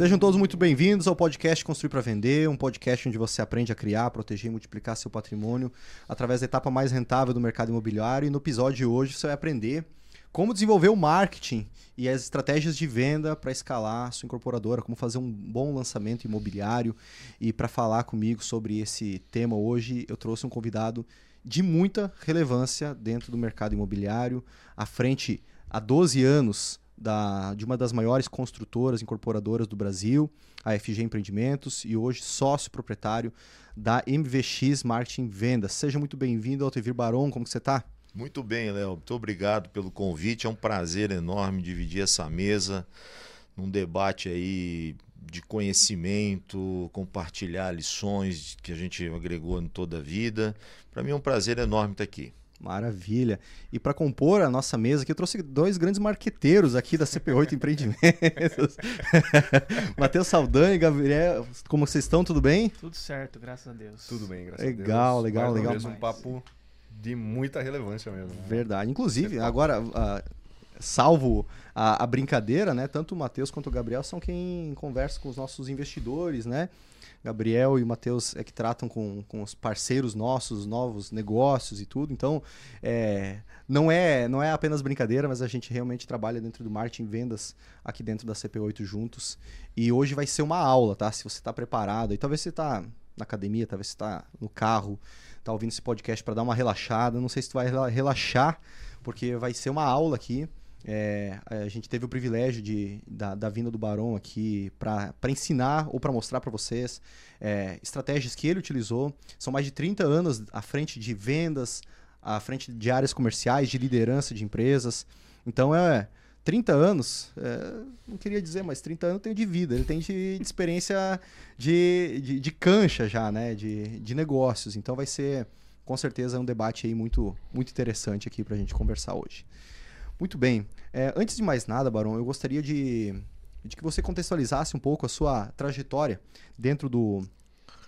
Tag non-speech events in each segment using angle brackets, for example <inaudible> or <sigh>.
Sejam todos muito bem-vindos ao podcast Construir para Vender, um podcast onde você aprende a criar, proteger e multiplicar seu patrimônio através da etapa mais rentável do mercado imobiliário. E no episódio de hoje você vai aprender como desenvolver o marketing e as estratégias de venda para escalar sua incorporadora, como fazer um bom lançamento imobiliário. E para falar comigo sobre esse tema hoje, eu trouxe um convidado de muita relevância dentro do mercado imobiliário, à frente há 12 anos da, de uma das maiores construtoras incorporadoras do Brasil, a FG Empreendimentos, e hoje sócio proprietário da MVX Marketing Vendas. Seja muito bem-vindo, Altevir Baron, como que você está? Muito bem, Léo. Muito obrigado pelo convite. É um prazer enorme dividir essa mesa num debate aí de conhecimento, compartilhar lições que a gente agregou em toda a vida. Para mim é um prazer enorme estar aqui. Maravilha. E para compor a nossa mesa aqui, eu trouxe dois grandes marqueteiros aqui da CP8 <laughs> Empreendimentos. <laughs> Matheus Saldanha e Gabriel, como vocês estão? Tudo bem? Tudo certo, graças a Deus. Tudo bem, graças legal, a Deus. Legal, legal, legal. um papo de muita relevância mesmo. Né? Verdade. Inclusive, agora, uh, salvo a, a, brincadeira, né? Tanto o Matheus quanto o Gabriel são quem conversa com os nossos investidores, né? Gabriel e o Matheus é que tratam com, com os parceiros nossos, novos negócios e tudo. Então, é, não, é, não é apenas brincadeira, mas a gente realmente trabalha dentro do marketing vendas aqui dentro da CP8 juntos. E hoje vai ser uma aula, tá? Se você está preparado, e talvez você está na academia, talvez você está no carro, está ouvindo esse podcast para dar uma relaxada. Não sei se tu vai relaxar, porque vai ser uma aula aqui é, a gente teve o privilégio de, da, da vinda do Barão aqui para ensinar ou para mostrar para vocês é, estratégias que ele utilizou. São mais de 30 anos à frente de vendas, à frente de áreas comerciais, de liderança de empresas. Então, é 30 anos, é, não queria dizer, mas 30 anos tem de vida. Ele tem de, de experiência de, de, de, cancha já, né? De, de negócios. Então, vai ser, com certeza, um debate aí muito, muito interessante aqui para a gente conversar hoje. Muito bem. É, antes de mais nada, Barão, eu gostaria de, de que você contextualizasse um pouco a sua trajetória dentro do,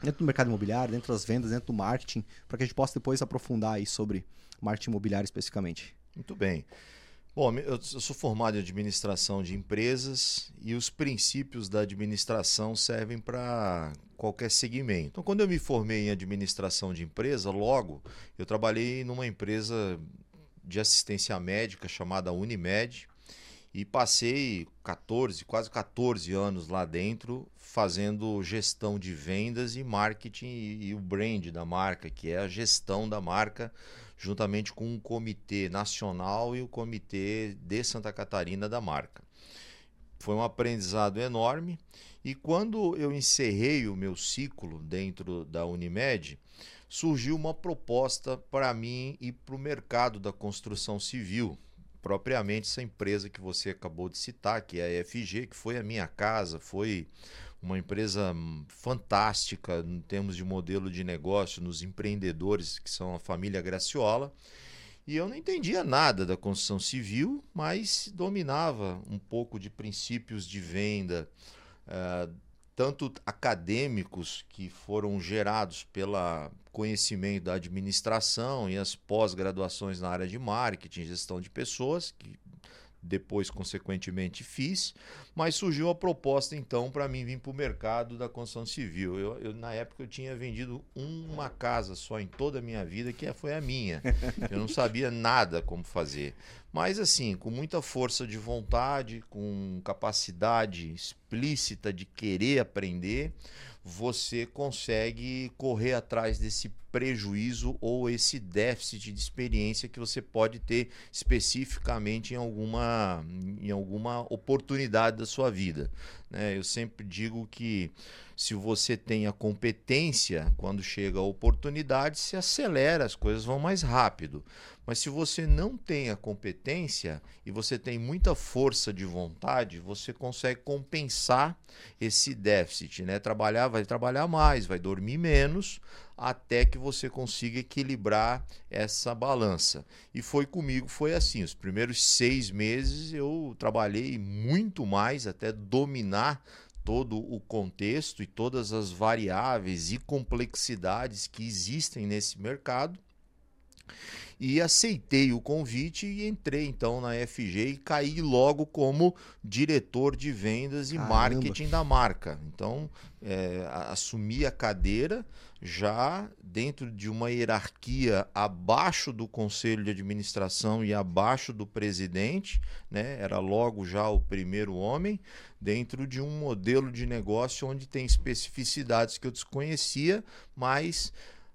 dentro do mercado imobiliário, dentro das vendas, dentro do marketing, para que a gente possa depois aprofundar aí sobre marketing imobiliário especificamente. Muito bem. Bom, eu sou formado em administração de empresas e os princípios da administração servem para qualquer segmento. Então, quando eu me formei em administração de empresa, logo eu trabalhei numa empresa de assistência médica chamada Unimed e passei 14, quase 14 anos lá dentro fazendo gestão de vendas e marketing e, e o brand da marca, que é a gestão da marca juntamente com um comitê nacional e o comitê de Santa Catarina da marca. Foi um aprendizado enorme e quando eu encerrei o meu ciclo dentro da Unimed, surgiu uma proposta para mim e para o mercado da construção civil, propriamente essa empresa que você acabou de citar, que é a EFG, que foi a minha casa, foi uma empresa fantástica em termos de modelo de negócio, nos empreendedores que são a família Graciola. E eu não entendia nada da construção civil, mas dominava um pouco de princípios de venda, uh, tanto acadêmicos que foram gerados pela conhecimento da administração e as pós-graduações na área de marketing, gestão de pessoas, que depois, consequentemente, fiz, mas surgiu a proposta, então, para mim vir para o mercado da construção civil. Eu, eu, na época, eu tinha vendido uma casa só em toda a minha vida, que foi a minha. Eu não sabia nada como fazer. Mas, assim, com muita força de vontade, com capacidade explícita de querer aprender, você consegue correr atrás desse prejuízo ou esse déficit de experiência que você pode ter especificamente em alguma, em alguma oportunidade da sua vida. Né? Eu sempre digo que se você tem a competência, quando chega a oportunidade, se acelera, as coisas vão mais rápido. Mas se você não tem a competência e você tem muita força de vontade, você consegue compensar esse déficit, né? Trabalhar, vai trabalhar mais, vai dormir menos, até que você consiga equilibrar essa balança. E foi comigo, foi assim. Os primeiros seis meses eu trabalhei muito mais até dominar todo o contexto e todas as variáveis e complexidades que existem nesse mercado. e aceitei o convite e entrei então na FG e caí logo como diretor de vendas e Caramba. marketing da marca. Então, é, assumi a cadeira já dentro de uma hierarquia abaixo do conselho de administração e abaixo do presidente, né? Era logo já o primeiro homem dentro de um modelo de negócio onde tem especificidades que eu desconhecia, mas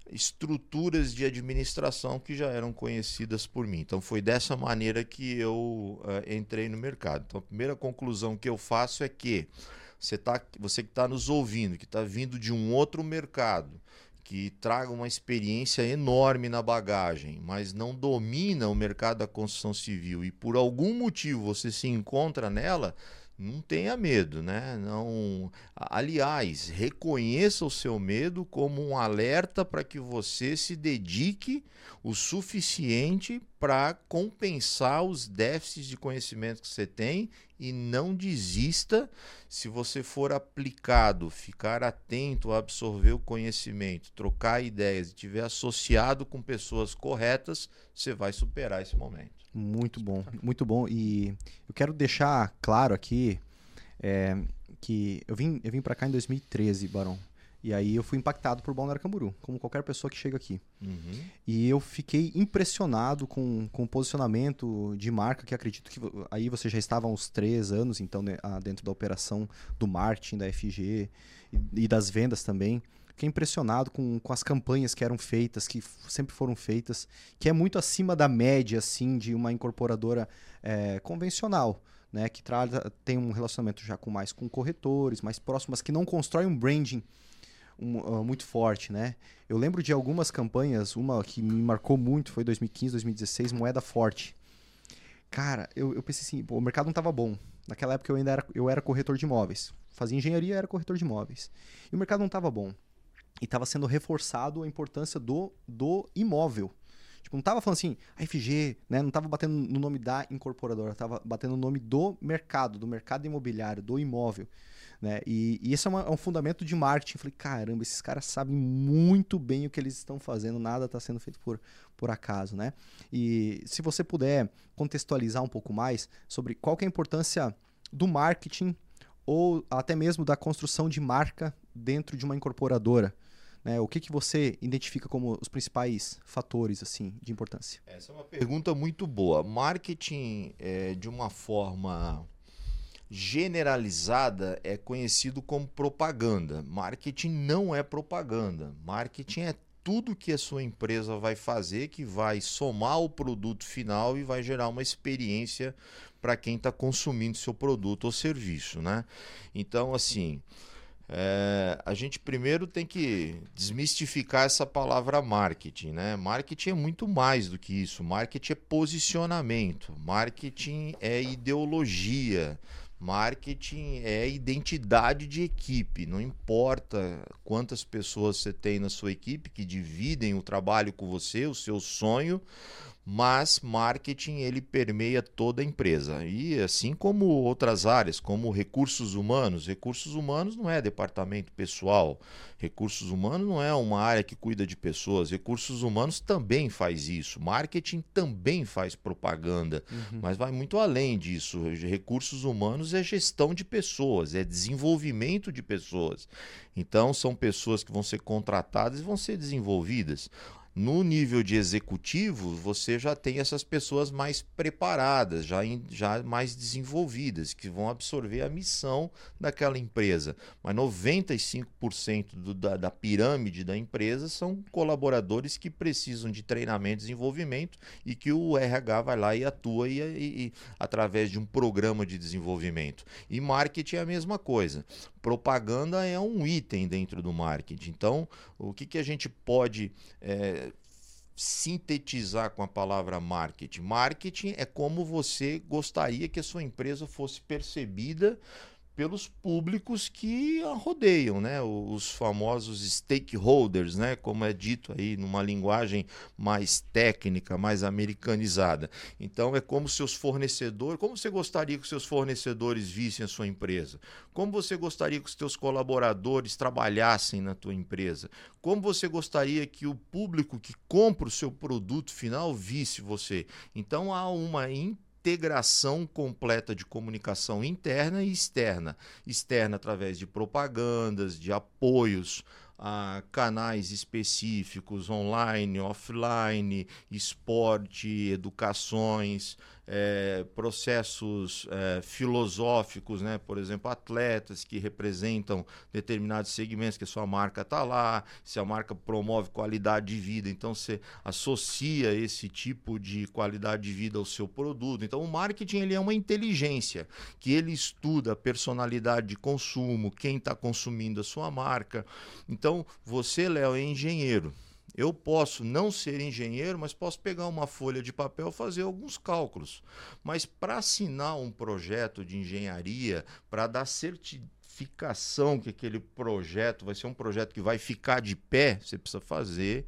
estruturas de administração que já eram conhecidas por mim. Então foi dessa maneira que eu eh, entrei no mercado. Então a primeira conclusão que eu faço é que você, tá, você que está nos ouvindo, que está vindo de um outro mercado, que traga uma experiência enorme na bagagem, mas não domina o mercado da construção civil e por algum motivo você se encontra nela, não tenha medo, né? Não, aliás, reconheça o seu medo como um alerta para que você se dedique o suficiente para compensar os déficits de conhecimento que você tem e não desista se você for aplicado, ficar atento a absorver o conhecimento, trocar ideias e estiver associado com pessoas corretas, você vai superar esse momento. Muito bom, muito bom. E eu quero deixar claro aqui é, que eu vim, eu vim para cá em 2013, Barão. E aí eu fui impactado por Balneário Camboriú, como qualquer pessoa que chega aqui. Uhum. E eu fiquei impressionado com, com o posicionamento de marca, que acredito que aí você já estava há uns três anos, então, né, ah, dentro da operação do marketing, da FG e, e das vendas também. Fiquei impressionado com, com as campanhas que eram feitas, que sempre foram feitas, que é muito acima da média, assim, de uma incorporadora eh, convencional. Né, que tem um relacionamento já com mais com corretores, mais próximas, que não constrói um branding um, ah, muito forte, né? Eu lembro de algumas campanhas, uma que me marcou muito foi 2015, 2016, Moeda Forte. Cara, eu, eu pensei assim, pô, o mercado não estava bom. Naquela época eu ainda era, eu era corretor de imóveis. Fazia engenharia, era corretor de imóveis. E o mercado não estava bom. E estava sendo reforçado a importância do, do imóvel. Tipo, não tava falando assim, a FG, né? Não tava batendo no nome da incorporadora, tava batendo no nome do mercado, do mercado imobiliário, do imóvel. Né? E, e esse é, uma- é um fundamento de marketing. Eu falei, caramba, esses caras sabem muito bem o que eles estão fazendo, nada está sendo feito por, por acaso, né? E se você puder contextualizar um pouco mais sobre qual é a importância do marketing ou até mesmo da construção de marca dentro de uma incorporadora, né? O que, que você identifica como os principais fatores assim de importância? Essa é uma pergunta muito boa. Marketing, é, de uma forma generalizada, é conhecido como propaganda. Marketing não é propaganda. Marketing é tudo que a sua empresa vai fazer que vai somar o produto final e vai gerar uma experiência para quem está consumindo seu produto ou serviço, né? Então, assim, é, a gente primeiro tem que desmistificar essa palavra marketing, né? Marketing é muito mais do que isso. Marketing é posicionamento, marketing é ideologia, marketing é identidade de equipe. Não importa quantas pessoas você tem na sua equipe que dividem o trabalho com você, o seu sonho, mas marketing ele permeia toda a empresa. E assim como outras áreas, como recursos humanos, recursos humanos não é departamento pessoal, recursos humanos não é uma área que cuida de pessoas, recursos humanos também faz isso, marketing também faz propaganda, mas vai muito além disso. Recursos humanos é gestão de pessoas, é desenvolvimento de pessoas. Então são pessoas que vão ser contratadas e vão ser desenvolvidas. No nível de executivo, você já tem essas pessoas mais preparadas, já, já mais desenvolvidas, que vão absorver a missão daquela empresa. Mas 95% do, da, da pirâmide da empresa são colaboradores que precisam de treinamento e desenvolvimento e que o RH vai lá e atua e, e- e- através de um programa de desenvolvimento. E marketing é a mesma coisa. Propaganda é um item dentro do marketing. Então, o que, que a gente pode é, sintetizar com a palavra marketing? Marketing é como você gostaria que a sua empresa fosse percebida pelos públicos que a rodeiam, né? Os famosos stakeholders, né? Como é dito aí numa linguagem mais técnica, mais americanizada. Então é como seus fornecedores, como você gostaria que seus fornecedores vissem a sua empresa? Como você gostaria que os seus colaboradores trabalhassem na tua empresa? Como você gostaria que o público que compra o seu produto final visse você? Então há uma integração completa de comunicação interna e externa. Externa através de propagandas, de apoios a canais específicos, online, offline, esporte, educações, é, processos é, filosóficos, né? por exemplo, atletas que representam determinados segmentos, que a sua marca está lá, se a marca promove qualidade de vida, então você associa esse tipo de qualidade de vida ao seu produto. Então o marketing ele é uma inteligência que ele estuda a personalidade de consumo, quem está consumindo a sua marca. Então você, Léo, é engenheiro. Eu posso não ser engenheiro, mas posso pegar uma folha de papel e fazer alguns cálculos. Mas para assinar um projeto de engenharia, para dar certificação que aquele projeto vai ser um projeto que vai ficar de pé, você precisa fazer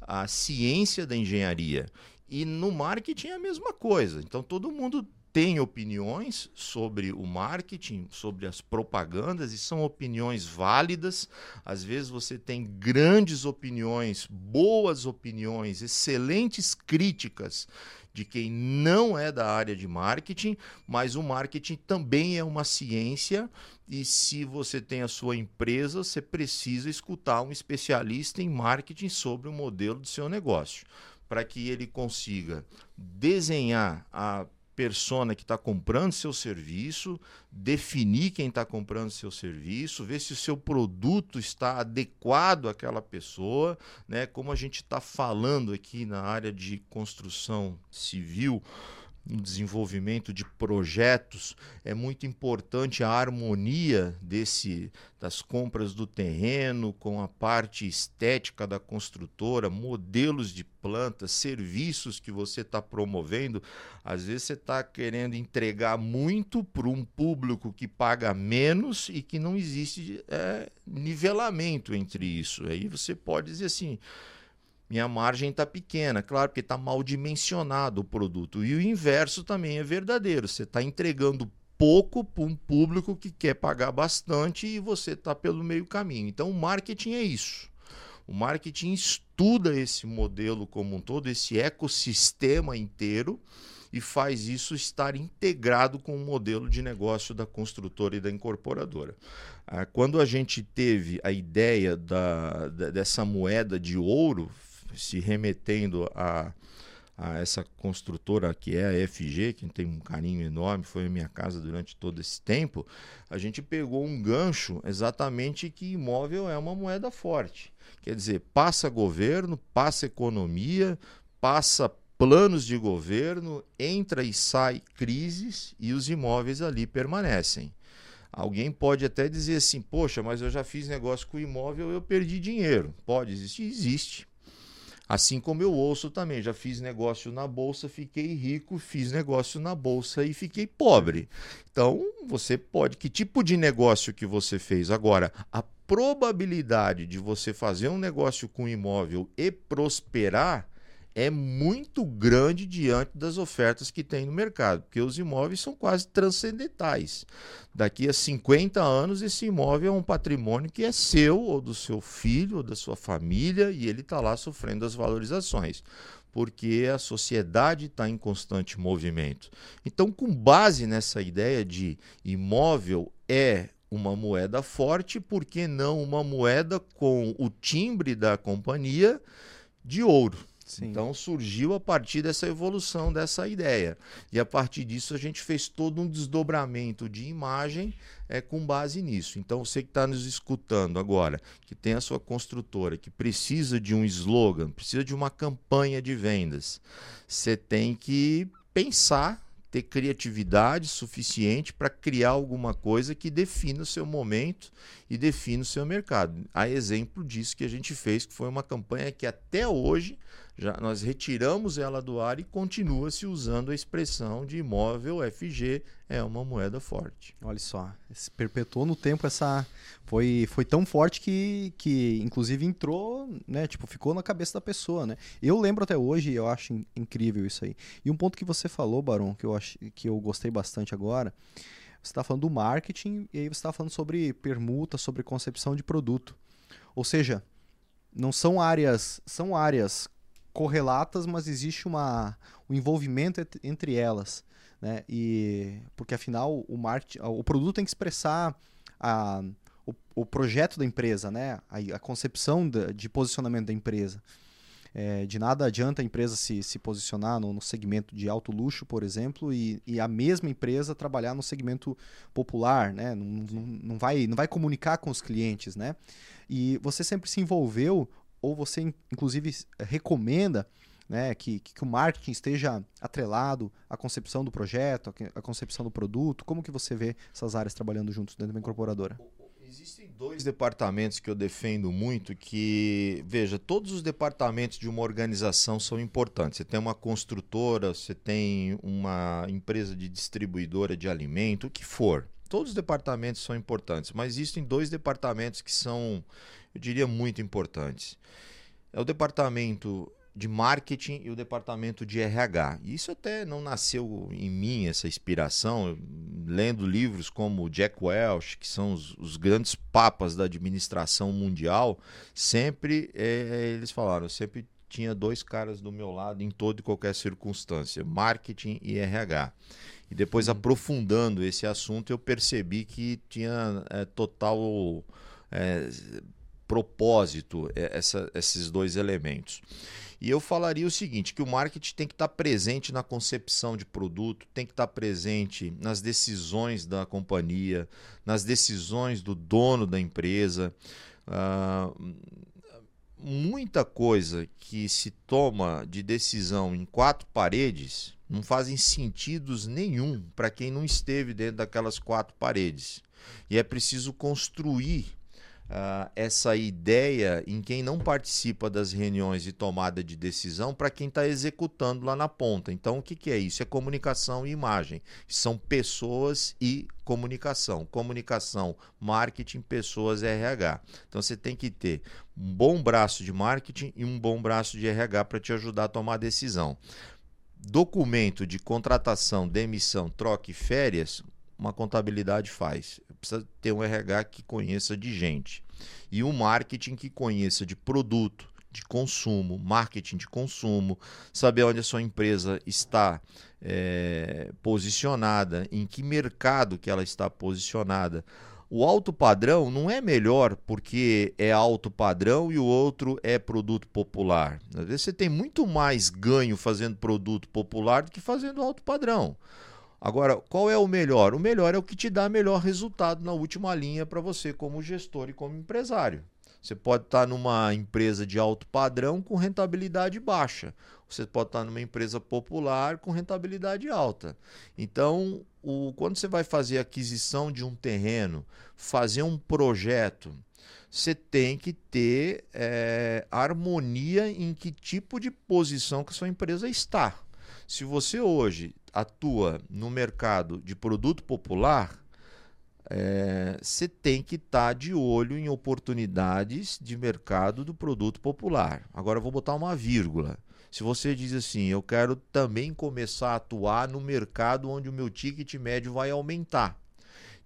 a ciência da engenharia. E no marketing é a mesma coisa. Então todo mundo tem opiniões sobre o marketing, sobre as propagandas, e são opiniões válidas. Às vezes você tem grandes opiniões, boas opiniões, excelentes críticas de quem não é da área de marketing, mas o marketing também é uma ciência e se você tem a sua empresa, você precisa escutar um especialista em marketing sobre o modelo do seu negócio, para que ele consiga desenhar a persona que está comprando seu serviço, definir quem está comprando seu serviço, ver se o seu produto está adequado àquela pessoa, né? Como a gente está falando aqui na área de construção civil, no desenvolvimento de projetos, é muito importante a harmonia desse das compras do terreno com a parte estética da construtora, modelos de plantas, serviços que você está promovendo. Às vezes você está querendo entregar muito para um público que paga menos e que não existe é, nivelamento entre isso. Aí você pode dizer assim minha margem está pequena, claro, porque está mal dimensionado o produto. E o inverso também é verdadeiro. Você está entregando pouco para um público que quer pagar bastante e você está pelo meio caminho. Então, o marketing é isso. O marketing estuda esse modelo como um todo, esse ecossistema inteiro e faz isso estar integrado com o modelo de negócio da construtora e da incorporadora. Ah, quando a gente teve a ideia da, dessa moeda de ouro, se remetendo a, a essa construtora que é a FG, que tem um carinho enorme, foi a minha casa durante todo esse tempo, a gente pegou um gancho exatamente que imóvel é uma moeda forte. Quer dizer, passa governo, passa economia, passa planos de governo, entra e sai crises e os imóveis ali permanecem. Alguém pode até dizer assim: poxa, mas eu já fiz negócio com imóvel, eu perdi dinheiro. Pode existir? Existe. Assim como eu ouço também, já fiz negócio na bolsa, fiquei rico, fiz negócio na bolsa e fiquei pobre. Então, você pode, que tipo de negócio que você fez agora? A probabilidade de você fazer um negócio com imóvel e prosperar é muito grande diante das ofertas que tem no mercado, porque os imóveis são quase transcendentais. Daqui a 50 anos, esse imóvel é um patrimônio que é seu, ou do seu filho, ou da sua família, e ele está lá sofrendo as valorizações porque a sociedade está em constante movimento. Então, com base nessa ideia de imóvel é uma moeda forte, por que não uma moeda com o timbre da companhia de ouro? Sim. Então surgiu a partir dessa evolução dessa ideia. E a partir disso a gente fez todo um desdobramento de imagem é, com base nisso. Então você que está nos escutando agora, que tem a sua construtora, que precisa de um slogan, precisa de uma campanha de vendas, você tem que pensar ter criatividade suficiente para criar alguma coisa que defina o seu momento e defina o seu mercado. Há exemplo disso que a gente fez, que foi uma campanha que até hoje Já, nós retiramos ela do ar e continua se usando a expressão de imóvel FG é uma moeda forte. Olha só, se perpetuou no tempo essa foi foi tão forte que, que inclusive entrou, né, tipo, ficou na cabeça da pessoa, né? Eu lembro até hoje, eu acho incrível isso aí. E um ponto que você falou, Barão, que eu acho que eu gostei bastante agora, você está falando do marketing e aí você está falando sobre permuta, sobre concepção de produto. Ou seja, não são áreas, são áreas correlatas, mas existe uma, um envolvimento entre elas. Né? E, porque afinal o, marketing, o produto tem que expressar a, o, o projeto da empresa, né? a, a concepção de, de posicionamento da empresa. É, de nada adianta a empresa se, se posicionar no, no segmento de alto luxo, por exemplo, e, e, a mesma empresa trabalhar no segmento popular, né? Não, não, não, vai, não vai comunicar com os clientes, né? E você sempre se envolveu, ou você inclusive recomenda né, que, que o marketing esteja atrelado à concepção do projeto, à concepção do produto? Como que você vê essas áreas trabalhando juntos dentro da incorporadora? Existem dois departamentos que eu defendo muito que, veja, todos os departamentos de uma organização são importantes. Você tem uma construtora, você tem uma empresa de distribuidora de alimento, o que for. Todos os departamentos são importantes, mas existem dois departamentos que são, eu diria, muito importantes. É o departamento de marketing e o departamento de RH. Isso até não nasceu em mim, essa inspiração, lendo livros como Jack Welch, que são os, os grandes papas da administração mundial, sempre é, eles falaram, sempre tinha dois caras do meu lado em toda e qualquer circunstância, marketing e RH. E depois, uhum. aprofundando esse assunto, eu percebi que tinha é, total é, propósito é, essa, esses dois elementos. E eu falaria o seguinte: que o marketing tem que estar presente na concepção de produto, tem que estar presente nas decisões da companhia, nas decisões do dono da empresa. Uh, muita coisa que se toma de decisão em quatro paredes não fazem sentido nenhum para quem não esteve dentro daquelas quatro paredes. E é preciso construir uh, essa ideia em quem não participa das reuniões de tomada de decisão para quem está executando lá na ponta. Então, o que, que é isso? É comunicação e imagem. São pessoas e comunicação. Comunicação, marketing, pessoas, RH. Então, você tem que ter um bom braço de marketing e um bom braço de RH para te ajudar a tomar decisão documento de contratação, demissão, troca e férias, uma contabilidade faz. Precisa ter um RH que conheça de gente e um marketing que conheça de produto, de consumo, marketing de consumo, saber onde a sua empresa está é, posicionada, em que mercado que ela está posicionada. O alto padrão não é melhor porque é alto padrão e o outro é produto popular. Às vezes você tem muito mais ganho fazendo produto popular do que fazendo alto padrão. Agora, qual é o melhor? O melhor é o que te dá melhor resultado na última linha para você como gestor e como empresário. Você pode estar numa empresa de alto padrão com rentabilidade baixa. Você pode estar numa empresa popular com rentabilidade alta. Então, o, quando você vai fazer aquisição de um terreno, fazer um projeto, você tem que ter é, harmonia em que tipo de posição que a sua empresa está. Se você hoje atua no mercado de produto popular, é, você tem que estar tá de olho em oportunidades de mercado do produto popular. Agora eu vou botar uma vírgula. Se você diz assim, eu quero também começar a atuar no mercado onde o meu ticket médio vai aumentar.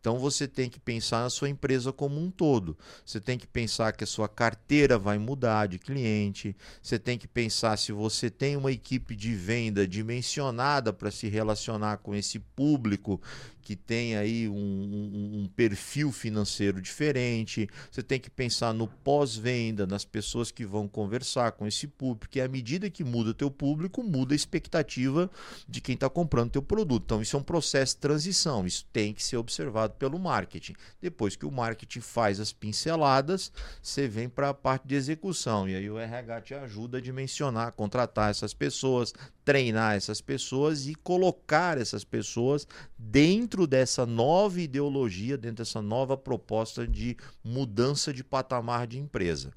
Então você tem que pensar na sua empresa como um todo. Você tem que pensar que a sua carteira vai mudar de cliente. Você tem que pensar se você tem uma equipe de venda dimensionada para se relacionar com esse público que tem aí um, um, um, perfil financeiro diferente. Você tem que pensar no pós-venda, nas pessoas que vão conversar com esse público, porque à medida que muda o teu público, muda a expectativa de quem está comprando teu produto. Então, isso é um processo de transição, isso tem que ser observado pelo marketing. Depois que o marketing faz as pinceladas, você vem para a parte de execução. E aí o RH te ajuda a dimensionar, contratar essas pessoas, treinar essas pessoas e colocar essas pessoas dentro dessa nova ideologia, dentro dessa nova proposta de mudança de patamar de empresa.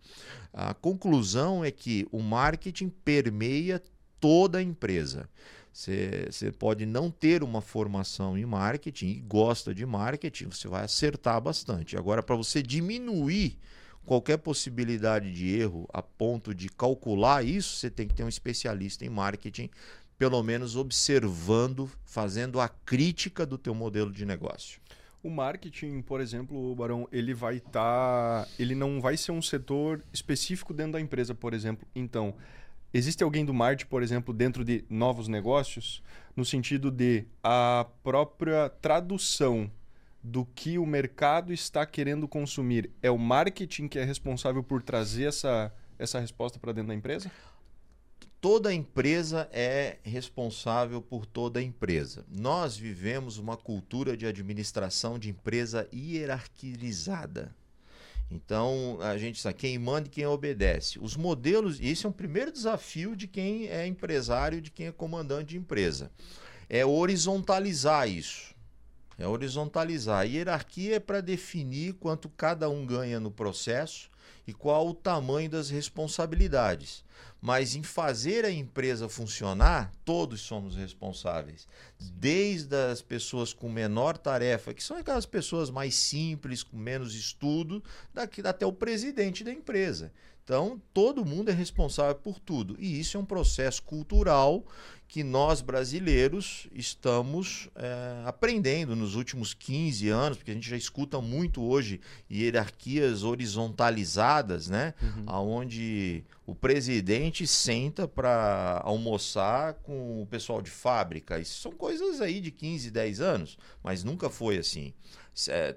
A conclusão é que o marketing permeia toda a empresa. Você pode não ter uma formação em marketing e gosta de marketing, você vai acertar bastante. Agora, para você diminuir qualquer possibilidade de erro a ponto de calcular isso, você tem que ter um especialista em marketing, pelo menos observando, fazendo a crítica do teu modelo de negócio. O marketing, por exemplo, Barão, ele vai estar, tá, ele não vai ser um setor específico dentro da empresa, por exemplo. Então, existe alguém do marketing, por exemplo, dentro de novos negócios, no sentido de a própria tradução do que o mercado está querendo consumir. É o marketing que é responsável por trazer essa, essa resposta para dentro da empresa? toda empresa é responsável por toda empresa. Nós vivemos uma cultura de administração de empresa hierarquizada. Então, a gente sabe quem manda e quem obedece. Os modelos, e esse é um primeiro desafio de quem é empresário, de quem é comandante de empresa. É horizontalizar isso. É horizontalizar. A hierarquia é para definir quanto cada um ganha no processo e qual o tamanho das responsabilidades. Mas em fazer a empresa funcionar, todos somos responsáveis. Desde as pessoas com menor tarefa, que são aquelas pessoas mais simples, com menos estudo, daqui, até o presidente da empresa. Então, todo mundo é responsável por tudo. E isso é um processo cultural que nós brasileiros estamos é, aprendendo nos últimos 15 anos, porque a gente já escuta muito hoje hierarquias horizontalizadas, né? Uhum. Onde o presidente senta para almoçar com o pessoal de fábrica. Isso são coisas aí de 15, 10 anos, mas nunca foi assim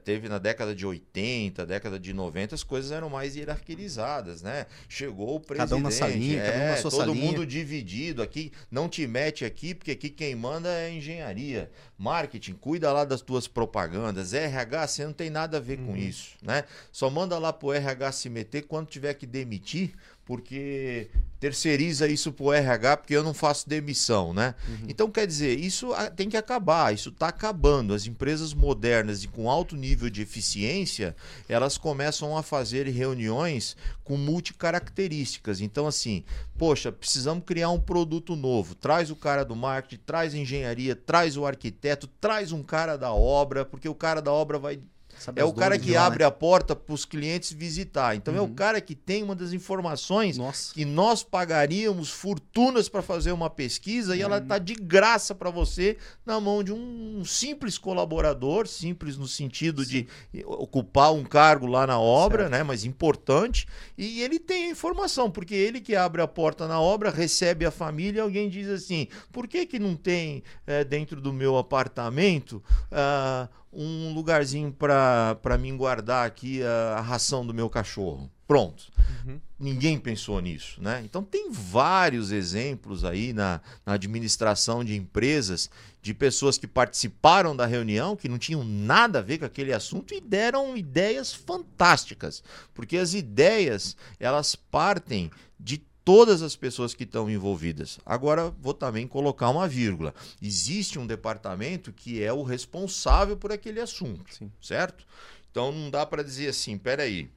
teve na década de 80, década de 90, as coisas eram mais hierarquizadas, né? Chegou o presidente, cada um na salinha, é, cada um na sua todo salinha. mundo dividido aqui, não te mete aqui, porque aqui quem manda é engenharia. Marketing, cuida lá das tuas propagandas. RH, você não tem nada a ver uhum. com isso, né? Só manda lá pro RH se meter quando tiver que demitir, porque terceiriza isso para o RH porque eu não faço demissão, né? Uhum. Então, quer dizer, isso tem que acabar, isso está acabando. As empresas modernas e com alto nível de eficiência, elas começam a fazer reuniões com multicaracterísticas. Então, assim, poxa, precisamos criar um produto novo. Traz o cara do marketing, traz a engenharia, traz o arquiteto, traz um cara da obra, porque o cara da obra vai Sabe é o cara que lá, abre né? a porta para os clientes visitar. Então uhum. é o uhum. cara que tem uma das informações Nossa. que nós pagaríamos fortunas para fazer uma pesquisa uhum. e ela está de graça para você na mão de um simples colaborador, simples no sentido Sim. de ocupar um cargo lá na obra, certo. né? Mas importante. E ele tem a informação, porque ele que abre a porta na obra, recebe a família e alguém diz assim: por que, que não tem é, dentro do meu apartamento? Uh, um lugarzinho para mim guardar aqui a, a, ração do meu cachorro. Pronto. Uhum. Ninguém pensou nisso, né? Então tem vários exemplos aí na, na administração de empresas de pessoas que participaram da reunião, que não tinham nada a ver com aquele assunto e deram ideias fantásticas, porque as ideias elas partem de todas as pessoas que estão envolvidas. Agora, vou também colocar uma vírgula. Existe um departamento que é o responsável por aquele assunto, Sim. certo? Então, não dá para dizer assim, peraí,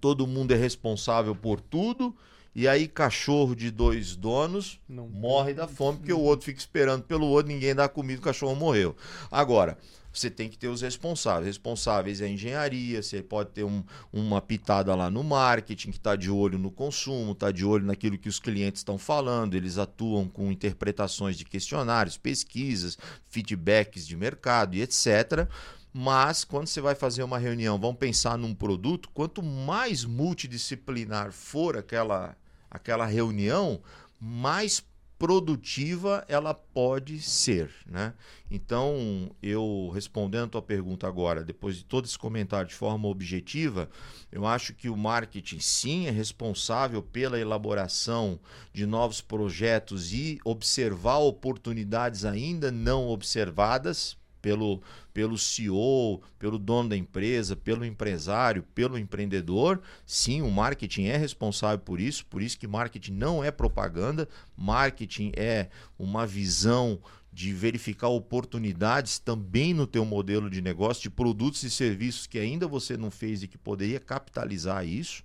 todo mundo é responsável por tudo e aí cachorro de dois donos não. morre da fome porque o outro fica esperando pelo outro, ninguém dá comida, o cachorro morreu. Agora, você tem que ter os responsáveis. Responsáveis é engenharia, você pode ter um, uma pitada lá no marketing, que está de olho no consumo, está de olho naquilo que os clientes estão falando, eles atuam com interpretações de questionários, pesquisas, feedbacks de mercado e etc. Mas quando você vai fazer uma reunião, vão pensar num produto, quanto mais multidisciplinar for aquela, aquela reunião, mais produtiva ela pode ser, né? Então, eu respondendo a tua pergunta agora, depois de todo esse comentário de forma objetiva, eu acho que o marketing sim é responsável pela elaboração de novos projetos e observar oportunidades ainda não observadas pelo, pelo CEO, pelo dono da empresa, pelo empresário, pelo empreendedor. Sim, o marketing é responsável por isso, por isso que marketing não é propaganda, marketing é uma visão de verificar oportunidades também no teu modelo de negócio, de produtos e serviços que ainda você não fez e que poderia capitalizar isso,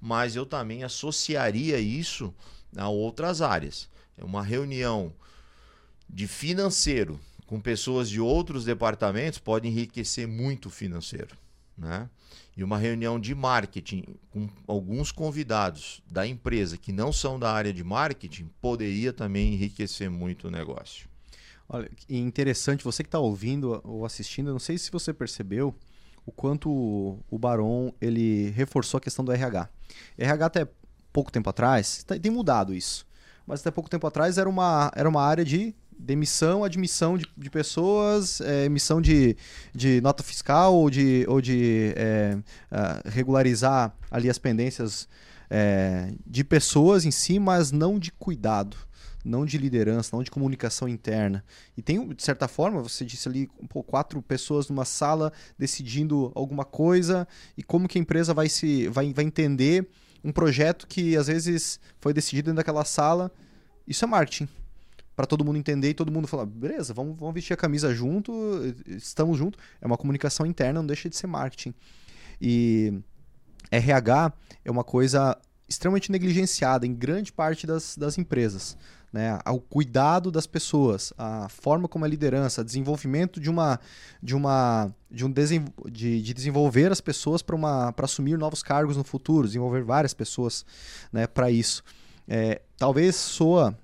mas eu também associaria isso a outras áreas. É uma reunião de financeiro com pessoas de outros departamentos pode enriquecer muito o financeiro. Né? E uma reunião de marketing com alguns convidados da empresa que não são da área de marketing poderia também enriquecer muito o negócio. Olha, interessante, você que está ouvindo ou assistindo, não sei se você percebeu o quanto o Baron ele reforçou a questão do RH. RH até pouco tempo atrás, tá, tem mudado isso, mas até pouco tempo atrás era uma, era uma área de demissão, admissão de, de pessoas, é, emissão de, de nota fiscal ou de, ou de é, uh, regularizar ali as pendências é, de pessoas em si, mas não de cuidado, não de liderança, não de comunicação interna. E tem, de certa forma, você disse ali, pô, quatro pessoas numa sala decidindo alguma coisa e como que a empresa vai, se, vai, vai entender um projeto que às vezes foi decidido dentro daquela sala. Isso é marketing para todo mundo entender e todo mundo falar, beleza, vamos, vamos vestir a camisa junto, estamos juntos. É uma comunicação interna, não deixa de ser marketing. E RH é uma coisa extremamente negligenciada em grande parte das, das empresas. Né? O cuidado das pessoas, a forma como a liderança, desenvolvimento de uma de uma de um de, de desenvolver as pessoas para assumir novos cargos no futuro, desenvolver várias pessoas né, para isso. É, talvez soa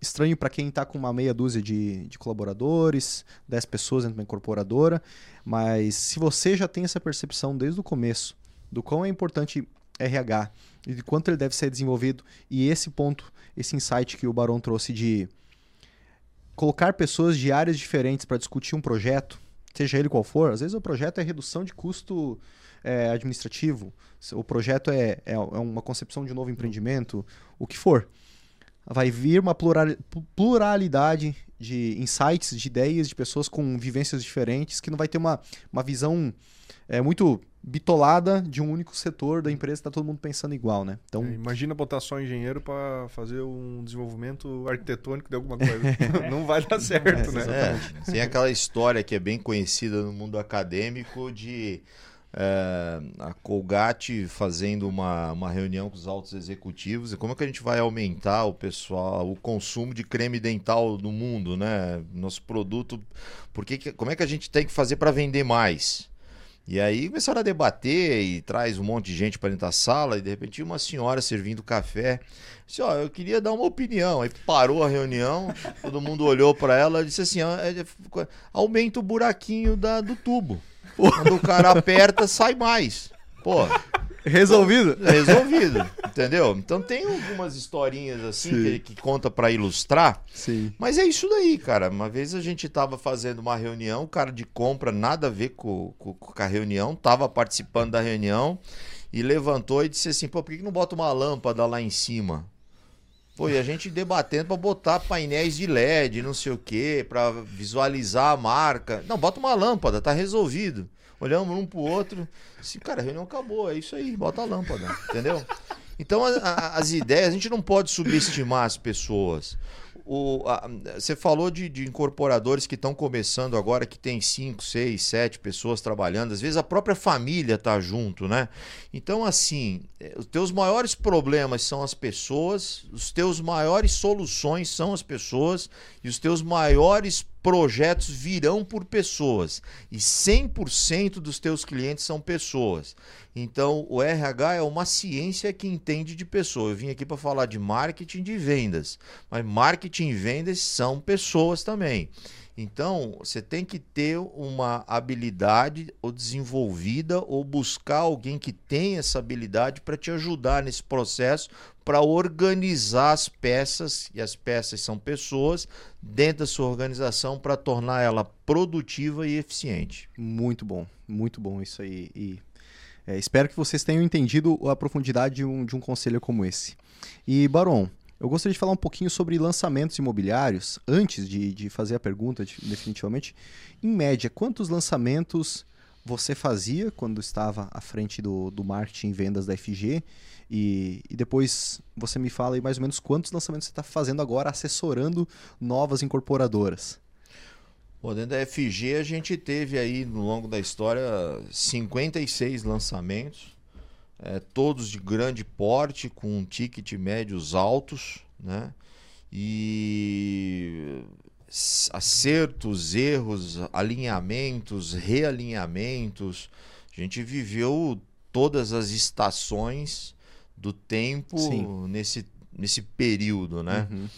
estranho para quem está com uma meia dúzia de, de colaboradores, 10 pessoas dentro de uma incorporadora, mas se você já tem essa percepção desde o começo do quão é importante RH e de quanto ele deve ser desenvolvido, e esse ponto, esse insight que o Barão trouxe de colocar pessoas de áreas diferentes para discutir um projeto, seja ele qual for, às vezes o projeto é redução de custo é, administrativo, o projeto é, é, é uma concepção de novo empreendimento, o que for vai vir uma pluralidade de insights, de ideias, de pessoas com vivências diferentes, que não vai ter uma, uma visão é, muito bitolada de um único setor da empresa, está todo mundo pensando igual, né? Então, é, imagina botar só engenheiro para fazer um desenvolvimento arquitetônico de alguma coisa. <laughs> <laughs> não vai dar certo, é, né? É, tem aquela história que é bem conhecida no mundo acadêmico de é, a Colgate fazendo uma, uma reunião com os altos executivos e como é que a gente vai aumentar o pessoal, o consumo de creme dental no mundo, né? Nosso produto, porque, como é que a gente tem que fazer para vender mais? E aí começaram a debater e traz um monte de gente para dentro da sala e de repente uma senhora servindo café disse, ó, eu queria dar uma opinião. Aí parou a reunião, todo mundo olhou para ela e disse assim, é, é, aumenta o buraquinho da, do tubo. Quando o cara aperta, sai mais. Pô. Resolvido? Resolvido, entendeu? Então tem algumas historinhas assim que, que, conta para ilustrar. Sim. Mas é isso daí, cara. Uma vez a gente tava fazendo uma reunião, o cara de compra, nada a ver com, com, com a reunião, tava participando da reunião e levantou e disse assim: pô, por que não bota uma lâmpada lá em cima? Pô, e a gente debatendo para botar painéis de LED, não sei o quê, para visualizar a marca. Não, bota uma lâmpada, tá resolvido. Olhamos um pro outro. Assim, cara, a reunião acabou, é isso aí, bota a lâmpada, entendeu? Então, a, a, as ideias, a gente não pode subestimar as pessoas. O, a, você falou de, de incorporadores que estão começando agora, que tem 5, 6, 7 pessoas trabalhando. Às vezes a própria família está junto, né? Então, assim, eh, os teus maiores problemas são as pessoas, os teus maiores soluções são as pessoas e os teus maiores projetos virão por pessoas e 100% dos teus clientes são pessoas. Então, o RH é uma ciência que entende de pessoas. Eu vim aqui para falar de marketing de vendas, mas marketing e vendas são pessoas também. Então, você tem que ter uma habilidade ou desenvolvida ou buscar alguém que tenha essa habilidade para te ajudar nesse processo, para organizar as peças, e as peças são pessoas, dentro da sua organização para tornar ela produtiva e eficiente. Muito bom, muito bom isso aí. E é, espero que vocês tenham entendido a profundidade de um, de um conselho como esse. E, Baron, Eu gostaria de falar um pouquinho sobre lançamentos imobiliários. Antes de, de fazer a pergunta, de, definitivamente, em média, quantos lançamentos você fazia quando estava à frente do, do marketing e vendas da FG? E, e depois você me fala aí mais ou menos quantos lançamentos você está fazendo agora, assessorando novas incorporadoras. Bom, dentro da FG a gente teve aí no longo da história 56 lançamentos, é, todos de grande porte, com ticket médios altos, né? E acertos, erros, alinhamentos, realinhamentos. A gente viveu todas as estações do tempo nesse, nesse período, né? Uhum.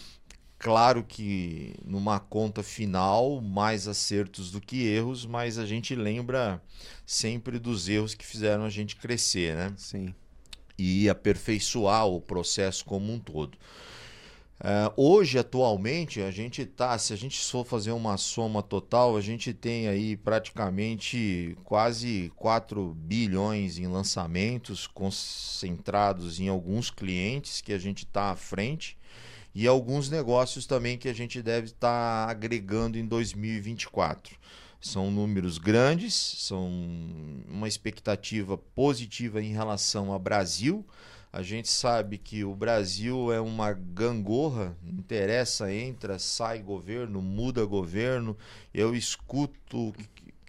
Claro que numa conta final, mais acertos do que erros, mas a gente lembra sempre dos erros que fizeram a gente crescer, né? Sim. E aperfeiçoar o processo como um todo. Uh, hoje, atualmente, a gente tá, se a gente for fazer uma soma total, a gente tem aí praticamente quase 4 bilhões em lançamentos concentrados em alguns clientes que a gente está à frente e alguns negócios também que a gente deve estar tá agregando em 2024. São números grandes, são uma expectativa positiva em relação ao Brasil. A gente sabe que o Brasil é uma gangorra, interessa, entra, sai governo, muda governo. Eu escuto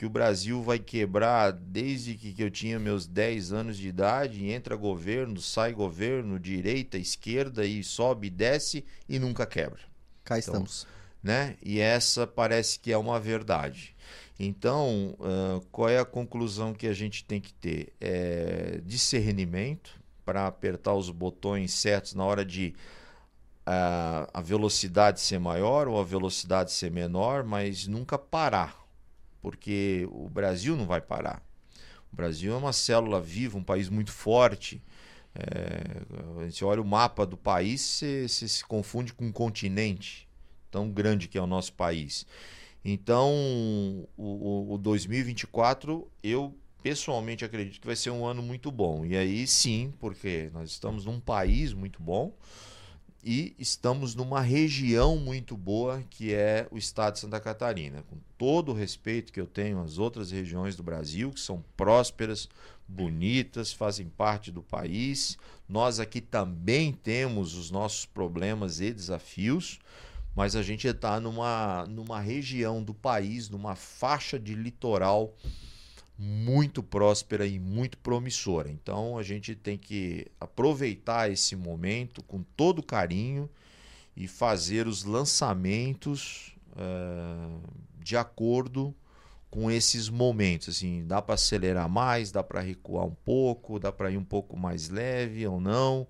que o Brasil vai quebrar desde que eu tinha meus 10 anos de idade, entra governo, sai governo, direita, esquerda e sobe e desce e nunca quebra. Cá então, estamos. Né? E essa parece que é uma verdade. Então, uh, qual é a conclusão que a gente tem que ter? É discernimento para apertar os botões certos na hora de uh, a velocidade ser maior ou a velocidade ser menor, mas nunca parar porque o Brasil não vai parar. O Brasil é uma célula viva, um país muito forte. É, a gente olha o mapa do país, você, se confunde com um continente tão grande que é o nosso país. Então, o, o 2024, eu pessoalmente acredito que vai ser um ano muito bom. E aí sim, porque nós estamos num país muito bom e estamos numa região muito boa que é o estado de Santa Catarina. Com todo o respeito que eu tenho às outras regiões do Brasil, que são prósperas, bonitas, fazem parte do país. Nós aqui também temos os nossos problemas e desafios, mas a gente está numa, numa região do país, numa faixa de litoral muito próspera e muito promissora. Então a gente tem que aproveitar esse momento com todo carinho e fazer os lançamentos uh, de acordo com esses momentos. Assim, dá para acelerar mais, dá para recuar um pouco, dá para ir um pouco mais leve ou não.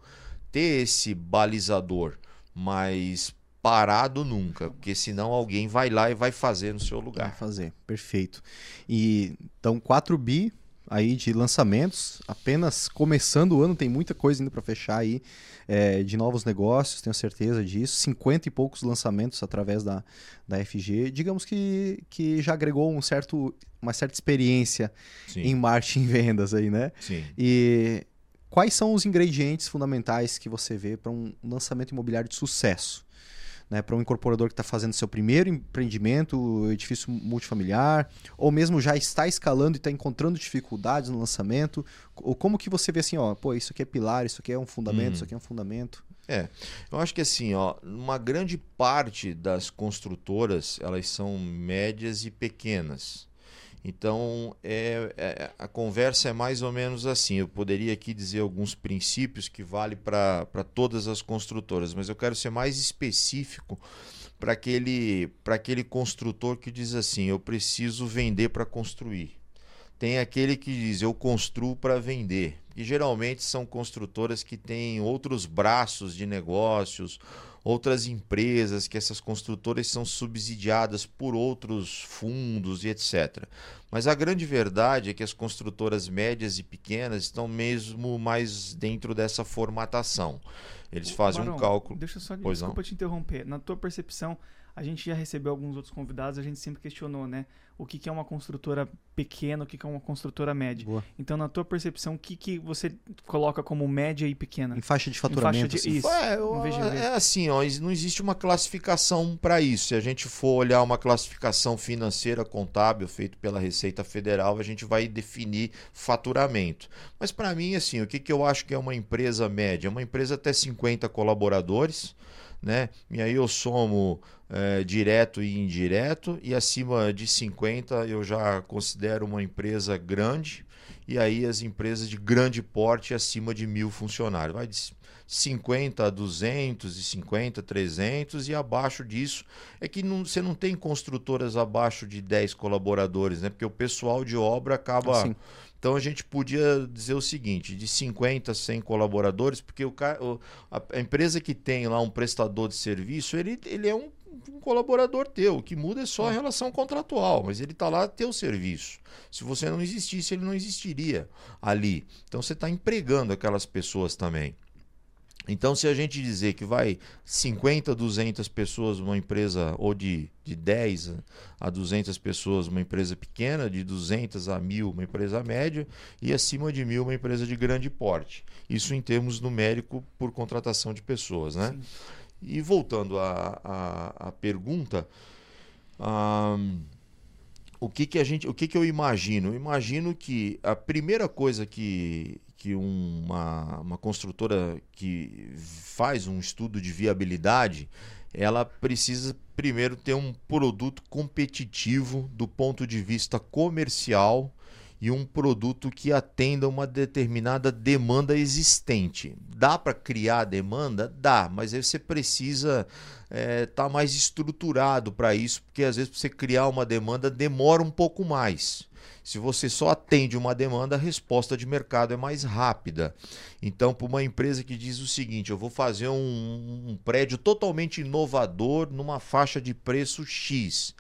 Ter esse balizador, mas parado nunca, porque senão alguém vai lá e vai fazer no seu lugar. Vai fazer, perfeito. E então 4 bi aí de lançamentos, apenas começando o ano, tem muita coisa ainda para fechar aí é, de novos negócios, tenho certeza disso. 50 e poucos lançamentos através da, da FG. Digamos que, que já agregou um certo, uma certa experiência Sim. em marketing e vendas aí, né? Sim. E quais são os ingredientes fundamentais que você vê para um lançamento imobiliário de sucesso? Né, para um incorporador que está fazendo seu primeiro empreendimento, edifício multifamiliar, ou mesmo já está escalando e está encontrando dificuldades no lançamento? Ou como que você vê assim, ó, pô, isso aqui é pilar, isso aqui é um fundamento, isso aqui é um fundamento? É, eu acho que assim, ó, uma grande parte das construtoras, elas são médias e pequenas. Então, é, é, a conversa é mais ou menos assim. Eu poderia aqui dizer alguns princípios que vale para todas as construtoras, mas eu quero ser mais específico para aquele, aquele construtor que diz assim: eu preciso vender para construir. Tem aquele que diz eu construo para vender. E geralmente são construtoras que têm outros braços de negócios outras empresas, que essas construtoras são subsidiadas por outros fundos e etc. Mas a grande verdade é que as construtoras médias e pequenas estão mesmo mais dentro dessa formatação. Eles fazem Barão, um cálculo. Deixa eu só pois desculpa não? te interromper. Na tua percepção, a gente já recebeu alguns outros convidados, a gente sempre questionou, né? O que, que é uma construtora pequena, o que, que é uma construtora média. Boa. Então, na tua percepção, o que, que você coloca como média e pequena? Em faixa de faturamento. de- assim. isso. É, eu- um VGV. é assim, ó, não existe uma classificação para isso. Se a gente for olhar uma classificação financeira contábil feita pela Receita Federal, a gente vai definir faturamento. Mas para mim, assim, o que, que eu acho que é uma empresa média? É Uma empresa até 50 colaboradores, né? E aí eu somo é, direto e indireto, e acima de 50 eu já considero uma empresa grande, e aí as empresas de grande porte acima de mil funcionários. Vai de 50 a 250, 300 e abaixo disso é que não- você não tem construtoras abaixo de 10 colaboradores, né? Porque o pessoal de obra acaba. Assim. Então a gente podia dizer o seguinte: de 50 a 100 colaboradores, porque o, a, empresa que tem lá um prestador de serviço, ele, ele é um, um colaborador teu. O que muda é só a relação contratual, mas ele está lá a teu serviço. Se você não existisse, ele não existiria ali. Então você está empregando aquelas pessoas também. Então, se a gente dizer que vai 50, 200 pessoas uma empresa, ou de, de 10 a 200 pessoas uma empresa pequena, de 200 a 1000 uma empresa média, e acima de 1000 uma empresa de grande porte. Isso em termos numérico por contratação de pessoas, né? Sim. E voltando à, à, à pergunta, ahn, o que, que a gente, o que, que eu imagino? Eu imagino que a primeira coisa que, que uma, uma construtora que faz um estudo de viabilidade, ela precisa primeiro ter um produto competitivo do ponto de vista comercial e um produto que atenda uma determinada demanda existente. Dá para criar demanda? Dá, mas aí você precisa estar mais estruturado para isso, porque às vezes você criar uma demanda demora um pouco mais. Se você só atende uma demanda, a resposta de mercado é mais rápida. Então, para uma empresa que diz o seguinte: eu vou fazer um, um prédio totalmente inovador numa faixa de preço X.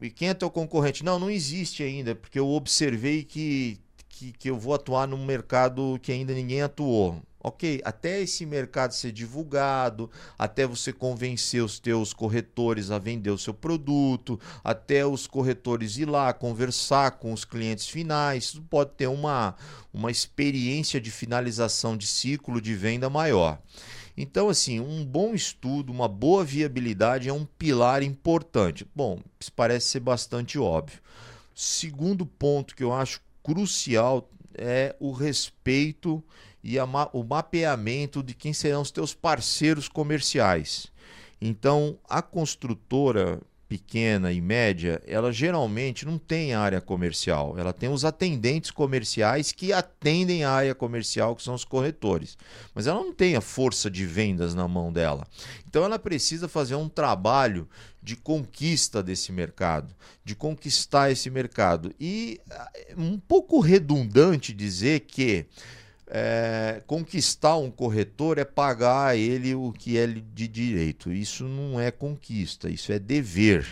E quem é teu concorrente? Não, não existe ainda, porque eu observei que, que, que eu vou atuar num mercado que ainda ninguém atuou. Ok, até esse mercado ser divulgado, até você convencer os teus corretores a vender o seu produto, até os corretores ir lá conversar com os clientes finais, isso pode ter uma, uma experiência de finalização de ciclo de venda maior. Então, assim, um bom estudo, uma boa viabilidade é um pilar importante. Bom, isso parece ser bastante óbvio. Segundo ponto que eu acho crucial é o respeito e a o mapeamento de quem serão os teus parceiros comerciais. Então, a construtora pequena e média, ela geralmente não tem área comercial, ela tem os atendentes comerciais que atendem a área comercial, que são os corretores. Mas ela não tem a força de vendas na mão dela. Então ela precisa fazer um trabalho de conquista desse mercado, de conquistar esse mercado. E é um pouco redundante dizer que é, conquistar um corretor é pagar a ele o que é de direito. Isso não é conquista, isso é dever.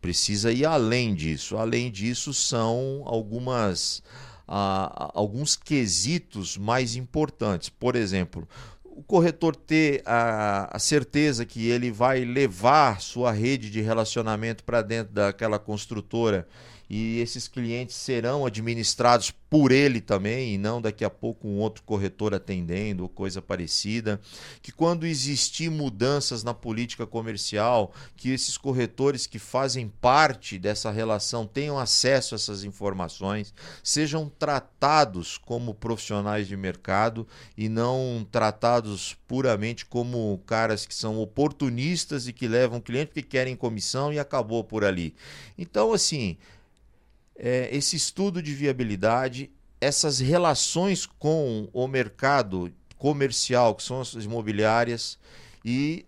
Precisa ir além disso. Além disso, são algumas alguns quesitos mais importantes. Por exemplo, o corretor ter a, a certeza que ele vai levar sua rede de relacionamento para dentro daquela construtora e esses clientes serão administrados por ele também e não daqui a pouco um outro corretor atendendo ou coisa parecida. Que quando existir mudanças na política comercial, que esses corretores que fazem parte dessa relação tenham acesso a essas informações, sejam tratados como profissionais de mercado e não tratados puramente como caras que são oportunistas e que levam cliente porque querem comissão e acabou por ali. Então, assim, é, esse estudo de viabilidade, essas relações com o mercado comercial, que são as imobiliárias, e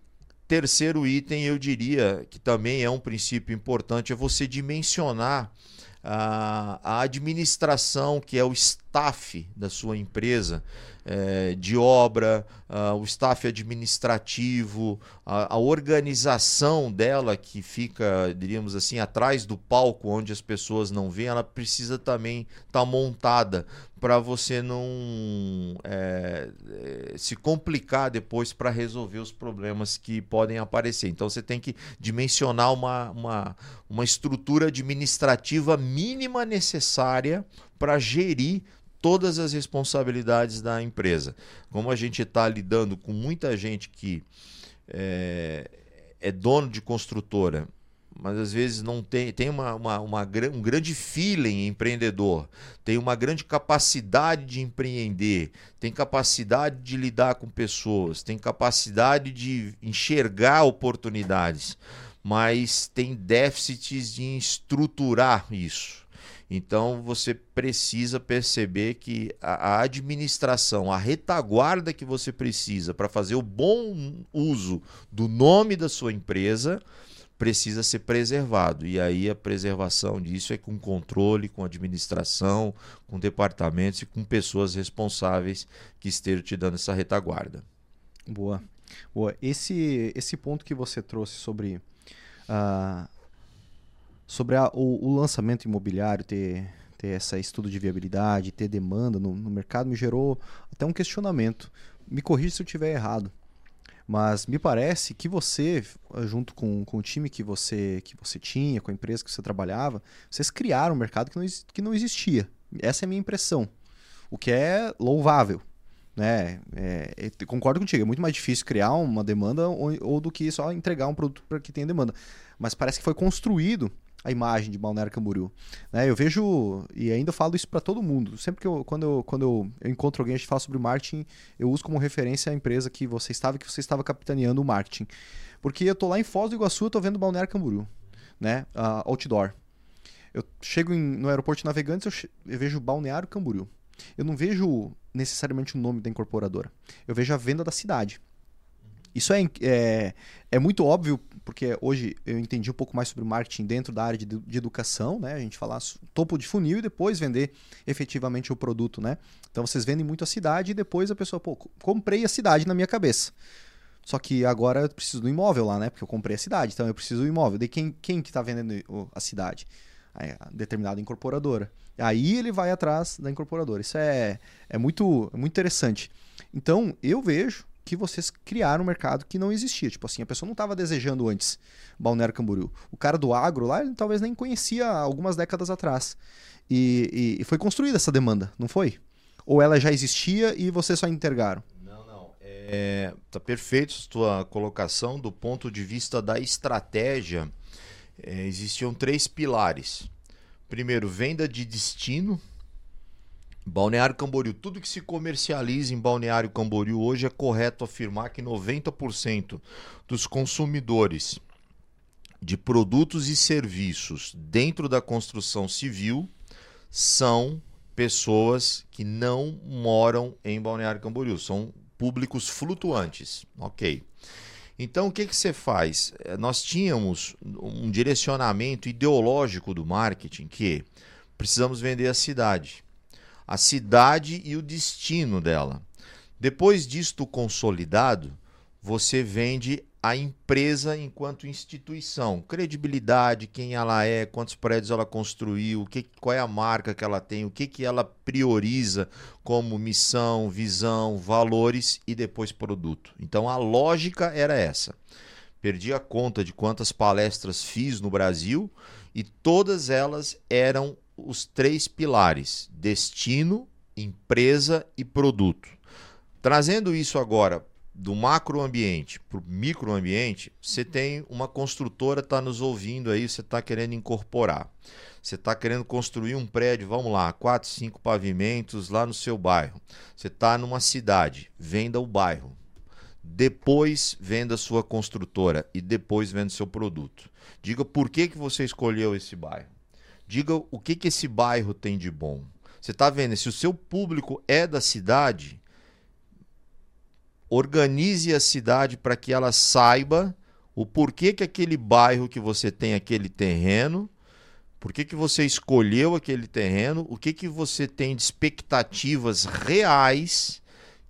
terceiro item, eu diria que também é um princípio importante, é você dimensionar a, a administração, que é o staff da sua empresa, é, de obra, uh, o staff administrativo, a, a, organização dela que fica, diríamos assim, atrás do palco onde as pessoas não veem, ela precisa também estar tá montada para você não é, se complicar depois para resolver os problemas que podem aparecer. Então você tem que dimensionar uma, uma, uma estrutura administrativa mínima necessária para gerir todas as responsabilidades da empresa. Como a gente está lidando com muita gente que é, é, dono de construtora, mas às vezes não tem, tem uma, uma, uma, um grande feeling empreendedor, tem uma grande capacidade de empreender, tem capacidade de lidar com pessoas, tem capacidade de enxergar oportunidades, mas tem déficits de estruturar isso. Então você precisa perceber que a, administração, a retaguarda que você precisa para fazer o bom uso do nome da sua empresa precisa ser preservado. E aí a preservação disso é com controle, com administração, com departamentos e com pessoas responsáveis que estejam te dando essa retaguarda. Boa. Boa. Esse, esse ponto que você trouxe sobre uh, sobre a, o, o, lançamento imobiliário ter, ter esse estudo de viabilidade, ter demanda no, no mercado, me gerou até um questionamento. Me corrija se eu estiver errado. Mas me parece que você, junto com, com o time que você, que você tinha, com a empresa que você trabalhava, vocês criaram um mercado que não, que não existia. Essa é a minha impressão. O que é louvável. Né? É, concordo contigo, é muito mais difícil criar uma demanda ou, ou do que só entregar um produto para que tenha demanda. Mas parece que foi construído a imagem de Balneário Camboriú. Né? Eu vejo, e ainda falo isso para todo mundo, sempre que eu, quando, eu, quando eu, eu encontro alguém a gente fala sobre marketing, eu uso como referência a empresa que você estava, que você estava capitaneando o marketing. Porque eu tô lá em Foz do Iguaçu, eu tô vendo Balneário Camboriú, né? Uh, outdoor. Eu chego em, no aeroporto de Navegantes, eu, eu vejo Balneário Camboriú. Eu não vejo necessariamente o nome da incorporadora. Eu vejo a venda da cidade. Isso é, é, é, muito óbvio, porque hoje eu entendi um pouco mais sobre marketing dentro da área de, de, educação, né? A gente falar topo de funil e depois vender efetivamente o produto, né? Então vocês vendem muito a cidade e depois a pessoa, pô, comprei a cidade na minha cabeça. Só que agora eu preciso do imóvel lá, né? Porque eu comprei a cidade, então eu preciso do imóvel. De quem, quem que está vendendo a cidade? A determinada incorporadora. Aí ele vai atrás da incorporadora. Isso é, é muito, é muito interessante. Então, eu vejo que vocês criaram um mercado que não existia. Tipo assim, a pessoa não estava desejando antes Balneário Camboriú. O cara do agro lá, ele talvez nem conhecia algumas décadas atrás. E, e, e foi construída essa demanda, não foi? Ou ela já existia e vocês só intergaram? Não, não. É, tá perfeito a tua colocação do ponto de vista da estratégia. É, existiam três pilares. Primeiro, venda de destino Balneário Camboriú, tudo que se comercializa em Balneário Camboriú hoje é correto afirmar que 90% dos consumidores de produtos e serviços dentro da construção civil são pessoas que não moram em Balneário Camboriú, são públicos flutuantes, ok? Então o que, que você faz? É, nós tínhamos um direcionamento ideológico do marketing que precisamos vender a cidade a cidade e o destino dela. Depois disto consolidado, você vende a empresa enquanto instituição, credibilidade, quem ela é, quantos prédios ela construiu, que, qual é a marca que ela tem, o que, que ela prioriza como missão, visão, valores e depois produto. Então a lógica era essa. Perdi a conta de quantas palestras fiz no Brasil e todas elas eram os três pilares: destino, empresa e produto. Trazendo isso agora do macroambiente para o microambiente, você tem uma construtora está nos ouvindo aí, você está querendo incorporar. Você está querendo construir um prédio, vamos lá, quatro, cinco pavimentos lá no seu bairro. Você está numa cidade, venda o bairro. Depois venda sua construtora e depois venda seu produto. Diga por que, que você escolheu esse bairro. Diga o que, que esse bairro tem de bom. Você está vendo? Se o seu público é da cidade, organize a cidade para que ela saiba o porquê que aquele bairro que você tem aquele terreno Por que, que você escolheu aquele terreno? O que, que você tem de expectativas reais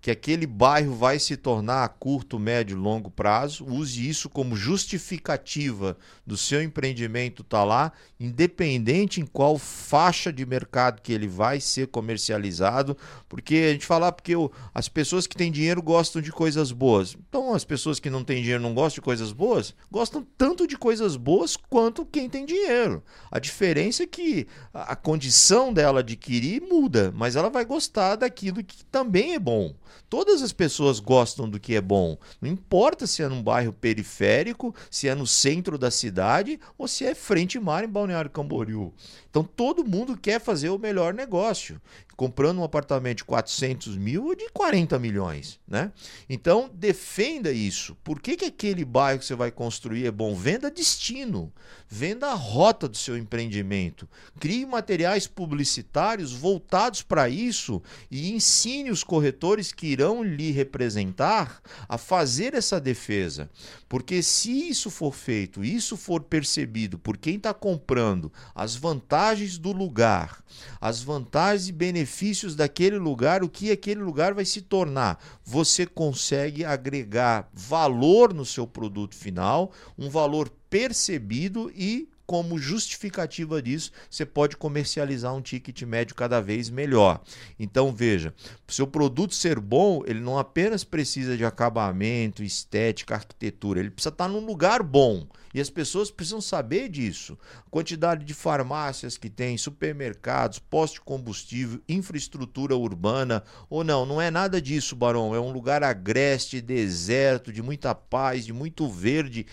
que aquele bairro vai se tornar a curto, médio, longo prazo. Use isso como justificativa do seu empreendimento estar tá lá, independente em qual faixa de mercado que ele vai ser comercializado, porque a gente fala ah, porque o, as pessoas que têm dinheiro gostam de coisas boas. Então as pessoas que não têm dinheiro não gostam de coisas boas, gostam tanto de coisas boas quanto quem tem dinheiro. A diferença é que a condição dela adquirir muda, mas ela vai gostar daquilo que também é bom. Todas as pessoas gostam do que é bom. Não importa se é num bairro periférico, se é no centro da cidade ou se é frente mar em Balneário Camboriú. Então todo mundo quer fazer o melhor negócio comprando um apartamento de 400 mil ou de 40 milhões, né? Então, defenda isso. Por que, que aquele bairro que você vai construir é bom? Venda destino, venda a rota do seu empreendimento, crie materiais publicitários voltados para isso e ensine os corretores que irão lhe representar a fazer essa defesa. Porque se isso for feito, isso for percebido por quem está comprando, as vantagens do lugar, as vantagens e benefícios daquele lugar, o que aquele lugar vai se tornar, você consegue agregar valor no seu produto final, um valor percebido e como justificativa disso, você pode comercializar um ticket médio cada vez melhor. Então veja, o seu produto ser bom, ele não apenas precisa de acabamento, estética, arquitetura, ele precisa estar num lugar bom. E as pessoas precisam saber disso. A quantidade de farmácias que tem, supermercados, postos de combustível, infraestrutura urbana, ou não, não é nada disso, Barão. É um lugar agreste, deserto, de muita paz, de muito verde.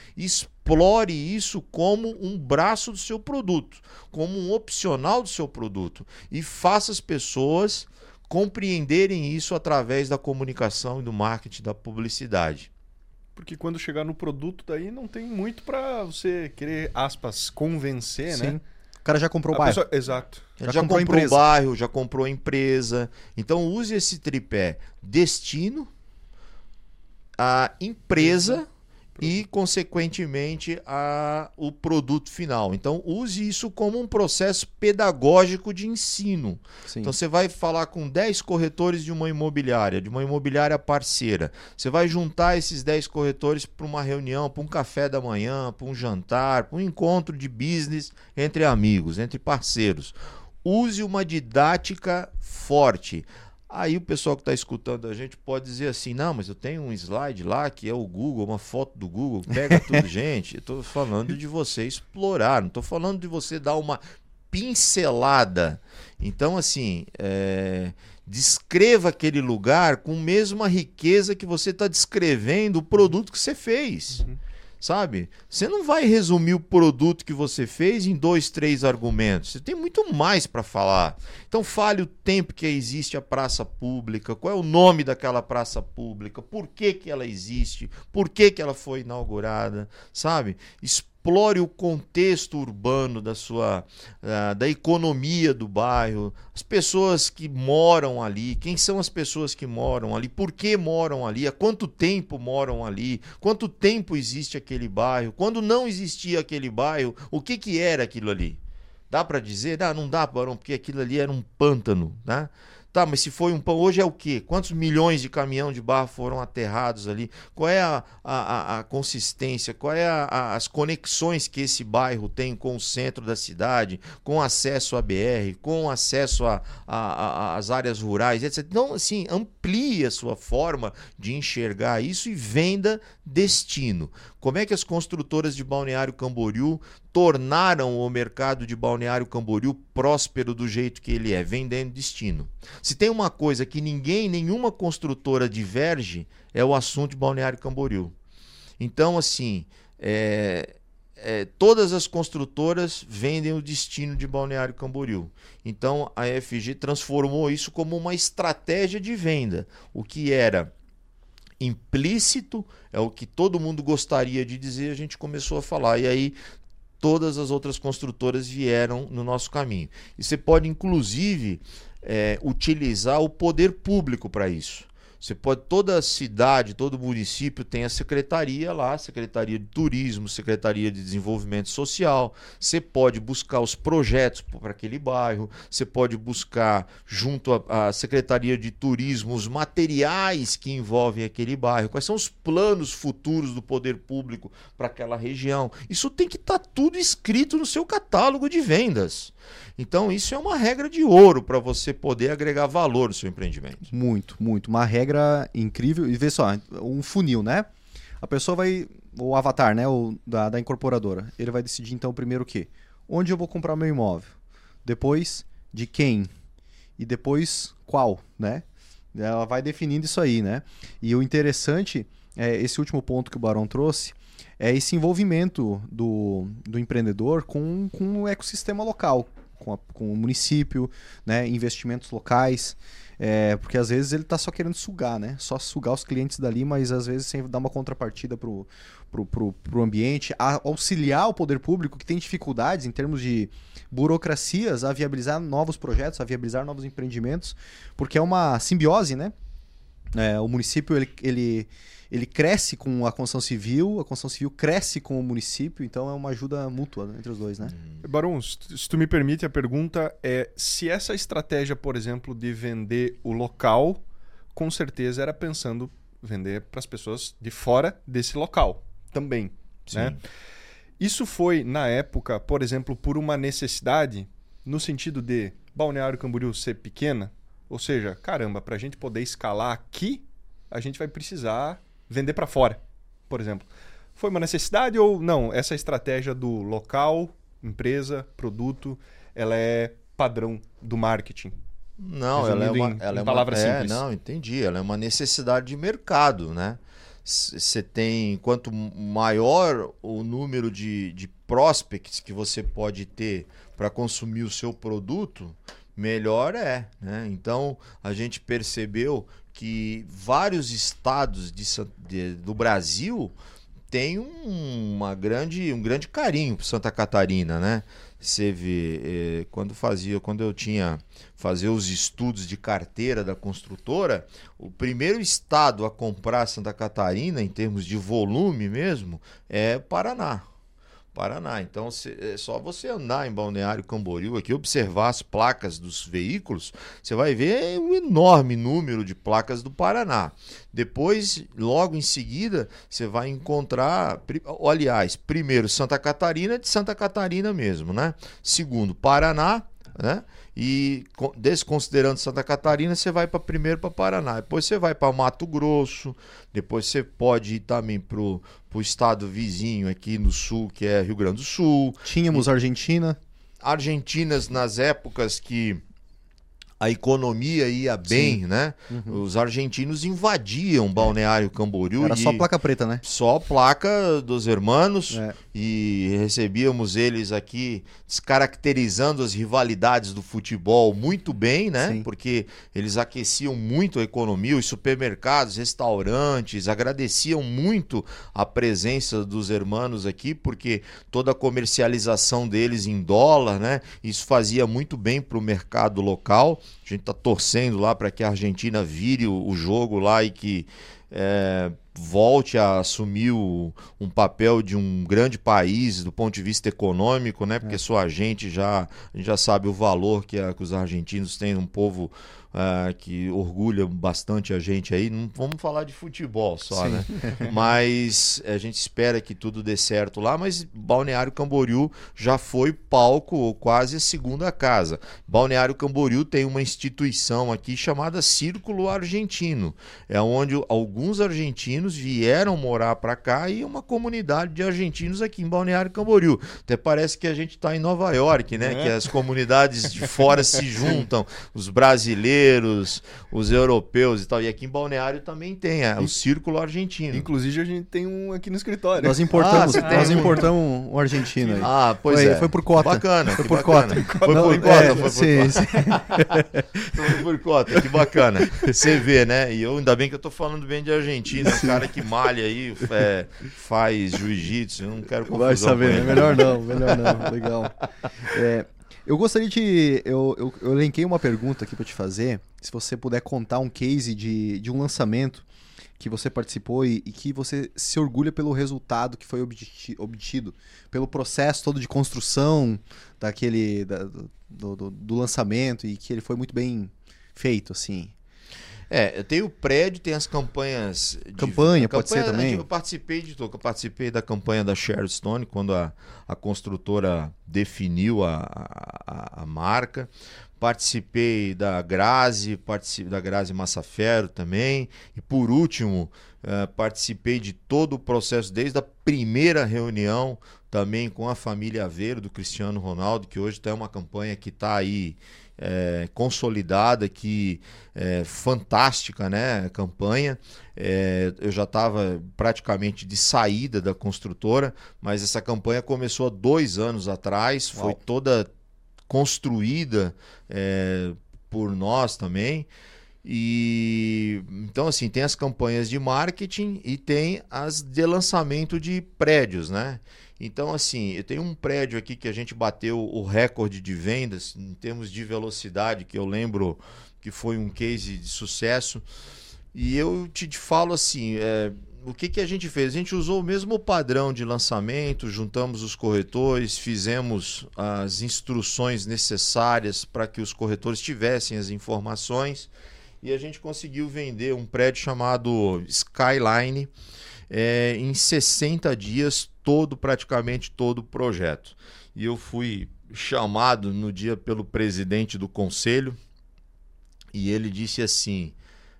Explore isso como um braço do seu produto, como um opcional do seu produto. E faça as pessoas compreenderem isso através da comunicação e do marketing, da publicidade. Porque quando chegar no produto daí não tem muito para você querer, aspas, convencer, Sim. né? O cara já comprou o bairro. Pessoa... Exato. Já, já comprou, comprou o bairro, já comprou a empresa. Então use esse tripé: destino, a empresa e, consequentemente, a, o produto final. Então, use isso como um processo pedagógico de ensino. Sim. Então, você vai falar com 10 corretores de uma imobiliária, de uma imobiliária parceira. Você vai juntar esses 10 corretores para uma reunião, para um café da manhã, para um jantar, para um encontro de business entre amigos, entre parceiros. Use uma didática forte. Aí o pessoal que está escutando a gente pode dizer assim: não, mas eu tenho um slide lá que é o Google, uma foto do Google, pega tudo. <laughs> gente, eu estou falando de você explorar, não estou falando de você dar uma pincelada. Então, assim, é, descreva aquele lugar com a mesma riqueza que você está descrevendo o produto que você fez. Uhum sabe? Você não vai resumir o produto que você fez em dois, três argumentos. Você tem muito mais para falar. Então fale o tempo que existe a praça pública, qual é o nome daquela praça pública, por que, que ela existe, por que, que ela foi inaugurada, sabe? Explore o contexto urbano da sua uh, da economia do bairro, as pessoas que moram ali, quem são as pessoas que moram ali, por que moram ali, há quanto tempo moram ali, quanto tempo existe aquele bairro, quando não existia aquele bairro, o que que era aquilo ali? Dá para dizer? Ah, não dá, Barão, porque aquilo ali era um pântano, né? Tá, mas se foi um pão, hoje é o quê? Quantos milhões de caminhão de barro foram aterrados ali? Qual é a, a, a consistência? Qual é a, a, as conexões que esse bairro tem com o centro da cidade, com acesso à BR, com acesso às áreas rurais, etc. Então, assim, amplie a sua forma de enxergar isso e venda destino. Como é que as construtoras de Balneário Camboriú tornaram o mercado de Balneário Camboriú próspero do jeito que ele é, vendendo destino? Se tem uma coisa que ninguém, nenhuma construtora diverge, é o assunto de Balneário Camboriú. Então, assim, é, é, todas as construtoras vendem o destino de Balneário Camboriú. Então, a FG transformou isso como uma estratégia de venda, o que era implícito, é o que todo mundo gostaria de dizer, a gente começou a falar. E aí todas as outras construtoras vieram no nosso caminho. E você pode, inclusive, é, utilizar o poder público para isso. Você pode, toda cidade, todo município tem a secretaria lá, Secretaria de Turismo, Secretaria de Desenvolvimento Social. Você pode buscar os projetos para aquele bairro, você pode buscar junto à, Secretaria de Turismo os materiais que envolvem aquele bairro, quais são os planos futuros do poder público para aquela região. Isso tem que estar tá tudo escrito no seu catálogo de vendas. Então, isso é uma regra de ouro para você poder agregar valor no seu empreendimento. Muito, muito. Uma regra incrível. E vê só, um funil, né? A pessoa vai. O avatar, né? O, da, da incorporadora. Ele vai decidir, então, primeiro o quê? Onde eu vou comprar meu imóvel? Depois, de quem? E depois, qual, né? Ela vai definindo isso aí, né? E o interessante é esse último ponto que o Barão trouxe é esse envolvimento do, do empreendedor com, com o ecossistema local, com, a, com o município, né, investimentos locais. É, porque às vezes ele está só querendo sugar, né? Só sugar os clientes dali, mas às vezes sem dar uma contrapartida para o pro, pro, pro ambiente, auxiliar o poder público que tem dificuldades em termos de burocracias a viabilizar novos projetos, a viabilizar novos empreendimentos, porque é uma simbiose, né? É, o município ele, ele ele cresce com a construção civil, a construção civil cresce com o município, então é uma ajuda mútua entre os dois, né? Hum. Barão, se tu me permite, a pergunta é se essa estratégia, por exemplo, de vender o local, com certeza era pensando vender para as pessoas de fora desse local também, Sim. né? Isso foi, na época, por exemplo, por uma necessidade, no sentido de Balneário Camboriú ser pequena, ou seja, caramba, para a gente poder escalar aqui, a gente vai precisar vender para fora, por exemplo. Foi uma necessidade ou não? Essa estratégia do local, empresa, produto, ela é padrão do marketing? Não, ela é uma, em, ela em é palavras uma, simples. É, não, entendi. Ela é uma necessidade de mercado, né? Você tem quanto maior o número de, de prospects que você pode ter para consumir o seu produto, melhor é. Né? Então a gente percebeu que vários estados de, de, do Brasil têm um, uma grande, um grande carinho por Santa Catarina, né? Vê, eh, quando fazia, quando eu tinha fazer os estudos de carteira da construtora, o primeiro estado a comprar Santa Catarina em termos de volume mesmo é Paraná. Paraná. Então é só você andar em Balneário Camboriú aqui, observar as placas dos veículos, você vai ver um enorme número de placas do Paraná. Depois, logo em seguida, você vai encontrar, aliás, primeiro Santa Catarina de Santa Catarina mesmo, né? Segundo, Paraná, né? E desconsiderando Santa Catarina, você vai para primeiro para Paraná, depois você vai para Mato Grosso, depois você pode ir também para o estado vizinho aqui no sul, que é Rio Grande do Sul. Tínhamos e... Argentina. Argentinas nas épocas que a economia ia bem, Sim. né? Uhum. Os argentinos invadiam Balneário Camboriú. Era só placa preta, né? Só placa dos hermanos. É. E recebíamos eles aqui descaracterizando as rivalidades do futebol muito bem, né? Sim. Porque eles aqueciam muito a economia, os supermercados, restaurantes, agradeciam muito a presença dos hermanos aqui, porque toda a comercialização deles em dólar, né? Isso fazia muito bem para o mercado local. A gente está torcendo lá para que a Argentina vire o, jogo lá e que é, volte a assumir o, um papel de um grande país do ponto de vista econômico, né? Porque é. só a gente já a gente já sabe o valor que, a, que os argentinos têm, um povo uh, que orgulha bastante a gente aí. Não vamos falar de futebol só, Sim. né? <laughs> mas a gente espera que tudo dê certo lá. Mas Balneário Camboriú já foi palco, quase a segunda casa. Balneário Camboriú tem uma instituição aqui chamada Círculo Argentino. É onde alguns argentinos vieram morar para cá e uma comunidade de argentinos aqui em Balneário Camboriú. Até parece que a gente está em Nova York, né? É. Que as comunidades de fora se <laughs> juntam, os brasileiros brasileiros, os europeus e tal. E aqui em Balneário também tem, é, o Círculo Argentino. Inclusive a gente tem um aqui no escritório. Nós importamos, ah, nós importamos um argentino aí. Ah, pois foi, é. Foi por cota. Bacana, foi por bacana. cota. Foi Não, por cota, é, foi por sim, cota. Sim. foi por cota, que bacana. Você vê, né? E eu ainda bem que eu tô falando bem de Argentina, um cara que malha aí, é, faz jiu-jitsu, eu não quero confusão Vai saber, é melhor não, melhor não, legal. É, Eu gostaria de. Eu, eu, eu elenquei uma pergunta aqui para te fazer. Se você puder contar um case de, de um lançamento que você participou e, e que você se orgulha pelo resultado que foi obti, obtido, pelo processo todo de construção daquele da, do, do, do lançamento e que ele foi muito bem feito, assim. É, tem o prédio, tem as campanhas. De, campanha, pode campanha, ser também. Eu participei de eu participei da campanha da Stone quando a, a construtora definiu a, a, a marca. Participei da Grazi, participei da Grazi Massafero também. E por último, uh, participei de todo o processo, desde a primeira reunião também com a família Aveiro do Cristiano Ronaldo, que hoje tem uma campanha que está aí é, consolidada, que é, fantástica, né? Campanha. É, eu já estava praticamente de saída da construtora, mas essa campanha começou há dois anos atrás, Uau. foi toda construída é, por nós também. E então assim, tem as campanhas de marketing e tem as de lançamento de prédios, né? Então, assim, eu tenho um prédio aqui que a gente bateu o recorde de vendas em termos de velocidade, que eu lembro que foi um case de sucesso. E eu te falo assim, é, o que, que a gente fez? A gente usou o mesmo padrão de lançamento, juntamos os corretores, fizemos as instruções necessárias para que os corretores tivessem as informações e a gente conseguiu vender um prédio chamado Skyline é, em 60 dias, todo, praticamente todo o projeto. E eu fui chamado no dia pelo presidente do conselho e ele disse assim: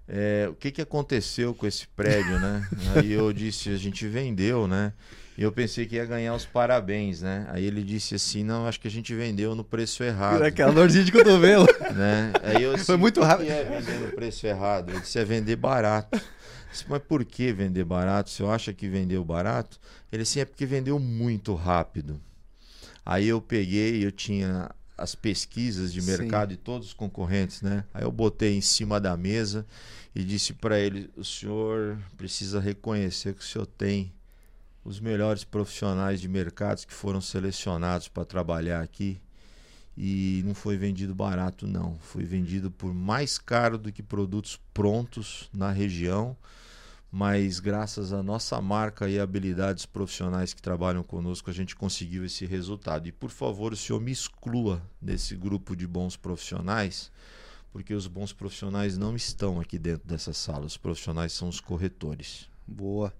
é, o que, que aconteceu com esse prédio, né? <laughs> Aí eu disse: a gente vendeu, né? E eu pensei que ia ganhar os parabéns, né? Aí ele disse assim: não, acho que a gente vendeu no preço errado. Aquela dorzinha de cotovelo. <laughs> né? Aí eu disse, Foi muito rápido. é vender no preço errado? Ele disse: é vender barato. Mas por que vender barato? Se eu acha que vendeu barato? Ele assim, é porque vendeu muito rápido. Aí eu peguei, eu tinha as pesquisas de mercado Sim. de todos os concorrentes, né? Aí eu botei em cima da mesa e disse para ele: o senhor precisa reconhecer que o senhor tem os melhores profissionais de mercados que foram selecionados para trabalhar aqui e não foi vendido barato não, foi vendido por mais caro do que produtos prontos na região mas graças à nossa marca e habilidades profissionais que trabalham conosco, a gente conseguiu esse resultado. E por favor, o senhor me exclua desse grupo de bons profissionais, porque os bons profissionais não estão aqui dentro dessa sala, os profissionais são os corretores. Boa.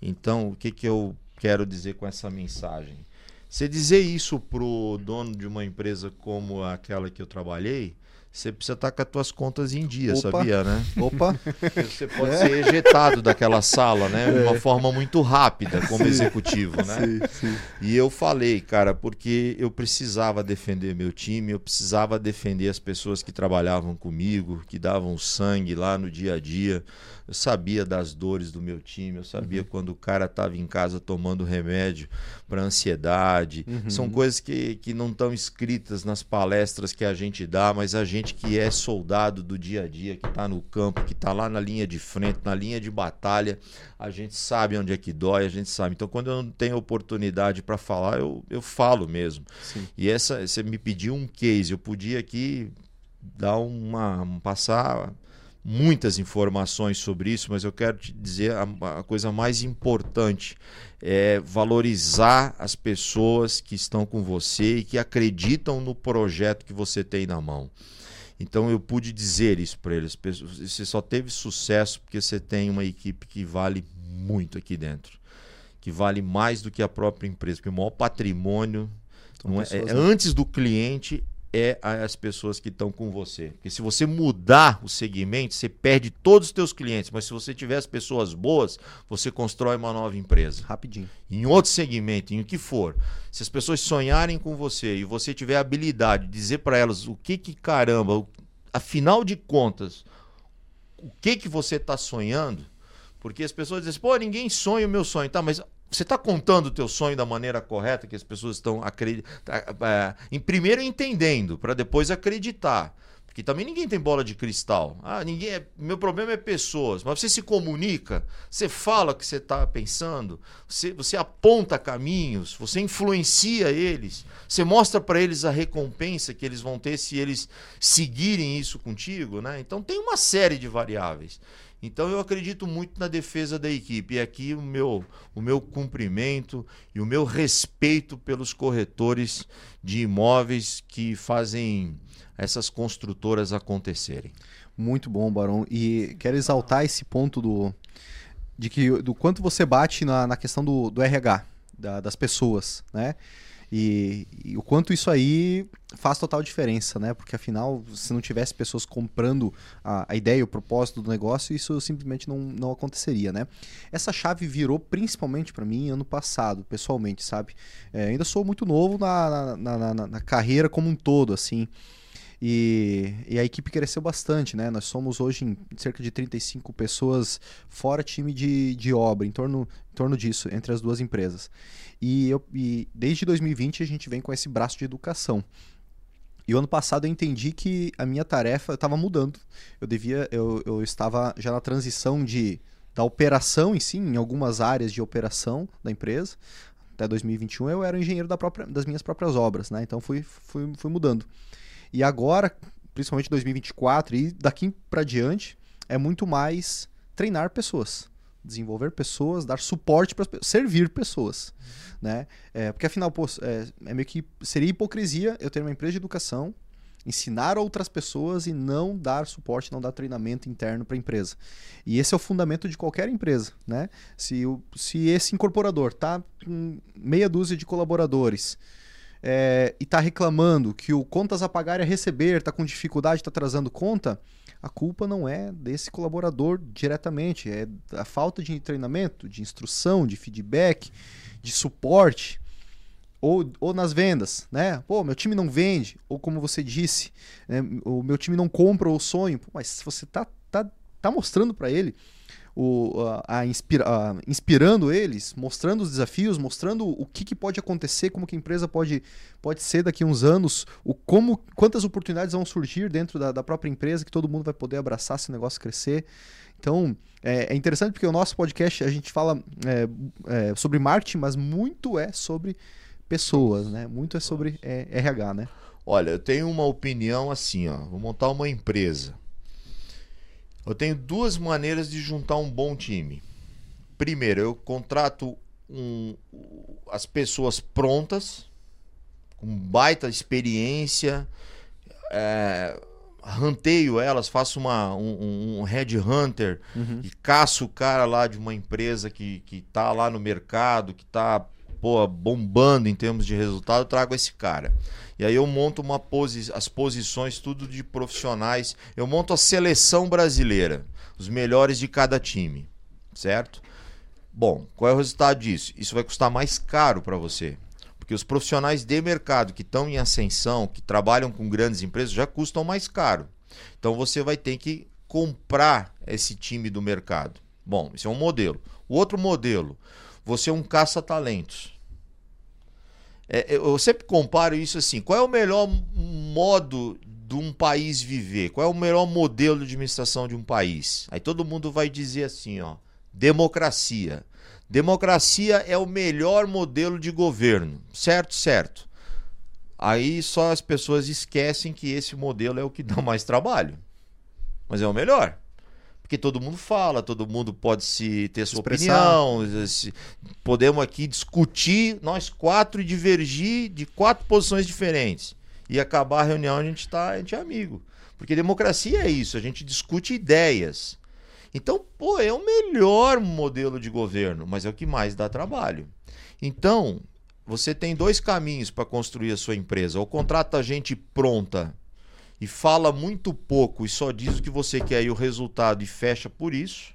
Então, o que, que eu quero dizer com essa mensagem? Você dizer isso pro dono de uma empresa como aquela que eu trabalhei, você precisa estar com as tuas contas em dia, Opa. sabia, né? Opa! Você pode é. ser ejetado daquela sala, né? De uma é. forma muito rápida, como sim. executivo, né? Sim, sim. E eu falei, cara, porque eu precisava defender meu time, eu precisava defender as pessoas que trabalhavam comigo, que davam sangue lá no dia a dia. Eu sabia das dores do meu time, eu sabia uhum. quando o cara estava em casa tomando remédio para ansiedade. Uhum. São coisas que, que não estão escritas nas palestras que a gente dá, mas a gente que é soldado do dia a dia, que está no campo, que está lá na linha de frente, na linha de batalha, a gente sabe onde é que dói, a gente sabe. Então, quando eu não tenho oportunidade para falar, eu, eu falo mesmo. Sim. E essa, você me pediu um case, eu podia aqui dar uma. passar muitas informações sobre isso, mas eu quero te dizer a, a, coisa mais importante é valorizar as pessoas que estão com você e que acreditam no projeto que você tem na mão. Então eu pude dizer isso para eles. Você só teve sucesso porque você tem uma equipe que vale muito aqui dentro, que vale mais do que a própria empresa, porque o maior patrimônio é, é, antes do cliente é as pessoas que estão com você. Porque se você mudar o segmento, você perde todos os teus clientes. Mas se você tiver as pessoas boas, você constrói uma nova empresa. Rapidinho. Em outro segmento, em o que for. Se as pessoas sonharem com você e você tiver a habilidade de dizer para elas o que que caramba, afinal de contas, o que que você está sonhando, porque as pessoas dizem, pô, ninguém sonha o meu sonho, tá? Mas você está contando o teu sonho da maneira correta que as pessoas estão acreditando? Tá, é, em primeiro entendendo, para depois acreditar. Porque também ninguém tem bola de cristal. Ah, ninguém é... Meu problema é pessoas. Mas você se comunica, você fala o que você está pensando, você, você aponta caminhos, você influencia eles, você mostra para eles a recompensa que eles vão ter se eles seguirem isso contigo, né? Então tem uma série de variáveis. Então eu acredito muito na defesa da equipe. E aqui o meu, o meu cumprimento e o meu respeito pelos corretores de imóveis que fazem essas construtoras acontecerem. Muito bom, Barão. E quero exaltar esse ponto do, de que, do quanto você bate na, na questão do, do RH, da, das pessoas, né? E, e, o quanto isso aí faz total diferença, né? Porque afinal, se não tivesse pessoas comprando a, a ideia, o propósito do negócio, isso simplesmente não, não aconteceria, né? Essa chave virou principalmente para mim ano passado, pessoalmente, sabe? É, ainda sou muito novo na, na, na, na carreira como um todo, assim. E, e, a equipe cresceu bastante, né? Nós somos hoje em cerca de 35 pessoas, fora time de, de obra, em torno, em torno disso, entre as duas empresas. E, eu, e desde 2020 a gente vem com esse braço de educação. E o ano passado eu entendi que a minha tarefa estava mudando. Eu devia, eu, eu estava já na transição de da operação em si, em algumas áreas de operação da empresa. Até 2021 eu era engenheiro da própria, das minhas próprias obras, né? Então fui, fui, fui mudando. E agora, principalmente 2024 e daqui para diante, é muito mais treinar pessoas, desenvolver pessoas, dar suporte para servir pessoas, né? É, porque afinal, pô, é, é meio que seria hipocrisia eu ter uma empresa de educação ensinar outras pessoas e não dar suporte, não dar treinamento interno para a empresa. E esse é o fundamento de qualquer empresa, né? Se, o, se esse incorporador tá com meia dúzia de colaboradores é, e está reclamando que o contas a pagar e a receber está com dificuldade, está atrasando conta, a culpa não é desse colaborador diretamente, é a falta de treinamento, de instrução, de feedback, de suporte. Ou, ou nas vendas, né? Pô, meu time não vende, ou como você disse, né? o meu time não compra o sonho. Pô, mas se você tá, tá, tá mostrando para ele o, a, a, inspira, a, inspirando eles, mostrando os desafios, mostrando o que, que, pode acontecer, como que a empresa pode, pode ser daqui a uns anos, o como, quantas oportunidades vão surgir dentro da, da própria empresa que todo mundo vai poder abraçar esse negócio crescer. Então, é, é interessante porque o nosso podcast a gente fala é, é, sobre marketing, mas muito é sobre pessoas, né? Muito é sobre é, RH, né? Olha, eu tenho uma opinião assim, ó. Vou montar uma empresa. Eu tenho duas maneiras de juntar um bom time. Primeiro, eu contrato um, as pessoas prontas, com baita experiência, é, ranteio elas, faço uma, um, um headhunter uhum. e caço o cara lá de uma empresa que, que tá lá no mercado, que tá pô, bombando em termos de resultado, eu trago esse cara. E aí eu monto uma posi as posições tudo de profissionais. Eu monto a seleção brasileira, os melhores de cada time, certo? Bom, qual é o resultado disso? Isso vai custar mais caro para você. Porque os profissionais de mercado que estão em ascensão, que trabalham com grandes empresas, já custam mais caro. Então você vai ter que comprar esse time do mercado. Bom, esse é um modelo. O outro modelo, você é um caça-talentos. É, eu sempre comparo isso assim: qual é o melhor modo de um país viver? Qual é o melhor modelo de administração de um país? Aí todo mundo vai dizer assim: ó, democracia. Democracia é o melhor modelo de governo. Certo, certo. Aí só as pessoas esquecem que esse modelo é o que dá mais trabalho. Mas é o melhor porque todo mundo fala, todo mundo pode se ter sua Expressar. opinião, se, podemos aqui discutir nós quatro e divergir de quatro posições diferentes e acabar a reunião a gente tá, a gente é amigo, porque democracia é isso, a gente discute ideias. Então, pô, é o melhor modelo de governo, mas é o que mais dá trabalho. Então, você tem dois caminhos para construir a sua empresa: ou contrata gente pronta e fala muito pouco e só diz o que você quer e o resultado e fecha por isso,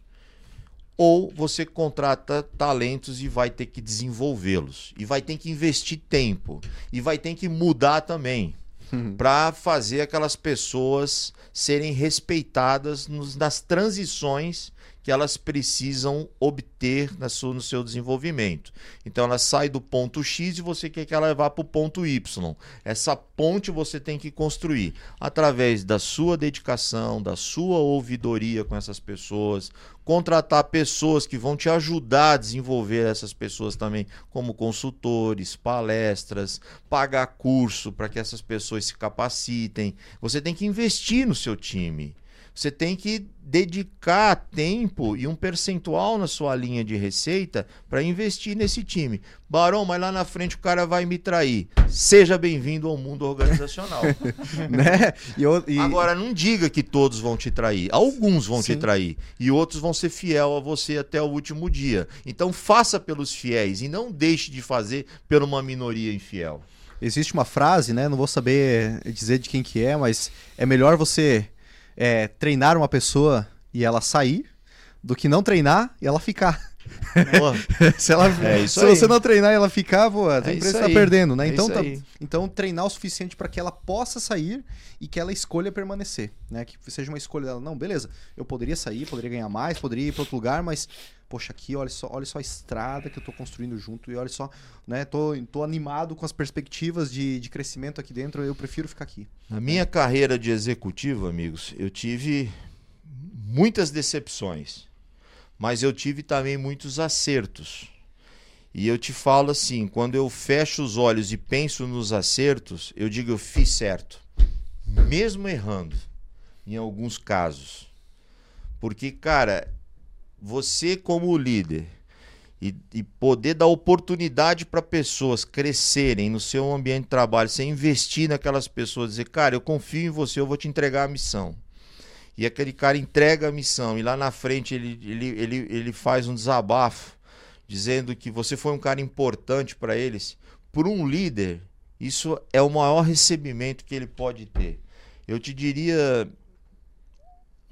ou você contrata talentos e vai ter que desenvolvê-los e vai ter que investir tempo e vai ter que mudar também. Uhum. para fazer aquelas pessoas serem respeitadas nos, nas transições que elas precisam obter sua, no seu desenvolvimento. Então ela sai do ponto X e você quer que ela vá para o ponto Y. Essa ponte você tem que construir através da sua dedicação, da sua ouvidoria com essas pessoas, contratar pessoas que vão te ajudar a desenvolver essas pessoas também, como consultores, palestras, pagar curso para que essas pessoas se capacitem. Você tem que investir no seu time. Você tem que dedicar tempo e um percentual na sua linha de receita para investir nesse time. Barão, mas lá na frente o cara vai me trair. Seja bem-vindo ao mundo organizacional. <laughs> né? E, eu- e- Agora, não diga que todos vão te trair. Alguns vão te Sim. trair. E outros vão ser fiel a você até o último dia. Então, faça pelos fiéis e não deixe de fazer por uma minoria infiel. existe uma frase, né? Não vou saber dizer de quem que é, mas é melhor você é, treinar uma pessoa e ela sair do que não treinar e ela ficar. <laughs> Se ela, É se aí. você não treinar e ela ficar, pô, a É empresa está perdendo, né? É Então, tá- então treinar o suficiente para que ela possa sair e que ela escolha permanecer, né? Que seja uma escolha dela. Não, beleza, eu poderia sair, poderia ganhar mais, poderia ir para outro lugar, mas poxa, aqui olha só, olha só a estrada que eu tô construindo junto e olha só, né? Tô, tô animado com as perspectivas de, de crescimento aqui dentro, eu prefiro ficar aqui. Na minha carreira de executivo, amigos, eu tive muitas decepções, mas eu tive também muitos acertos. E eu te falo assim, quando eu fecho os olhos e penso nos acertos, eu digo eu fiz certo, mesmo errando em alguns casos. Porque, cara, você como líder e, e poder dar oportunidade para pessoas crescerem no seu ambiente de trabalho, você investir naquelas pessoas, dizer, cara, eu confio em você, eu vou te entregar a missão. E aquele cara entrega a missão e lá na frente ele, ele, ele, ele faz um desabafo, dizendo que você foi um cara importante para eles. Por um líder, isso é o maior recebimento que ele pode ter. Eu te diria.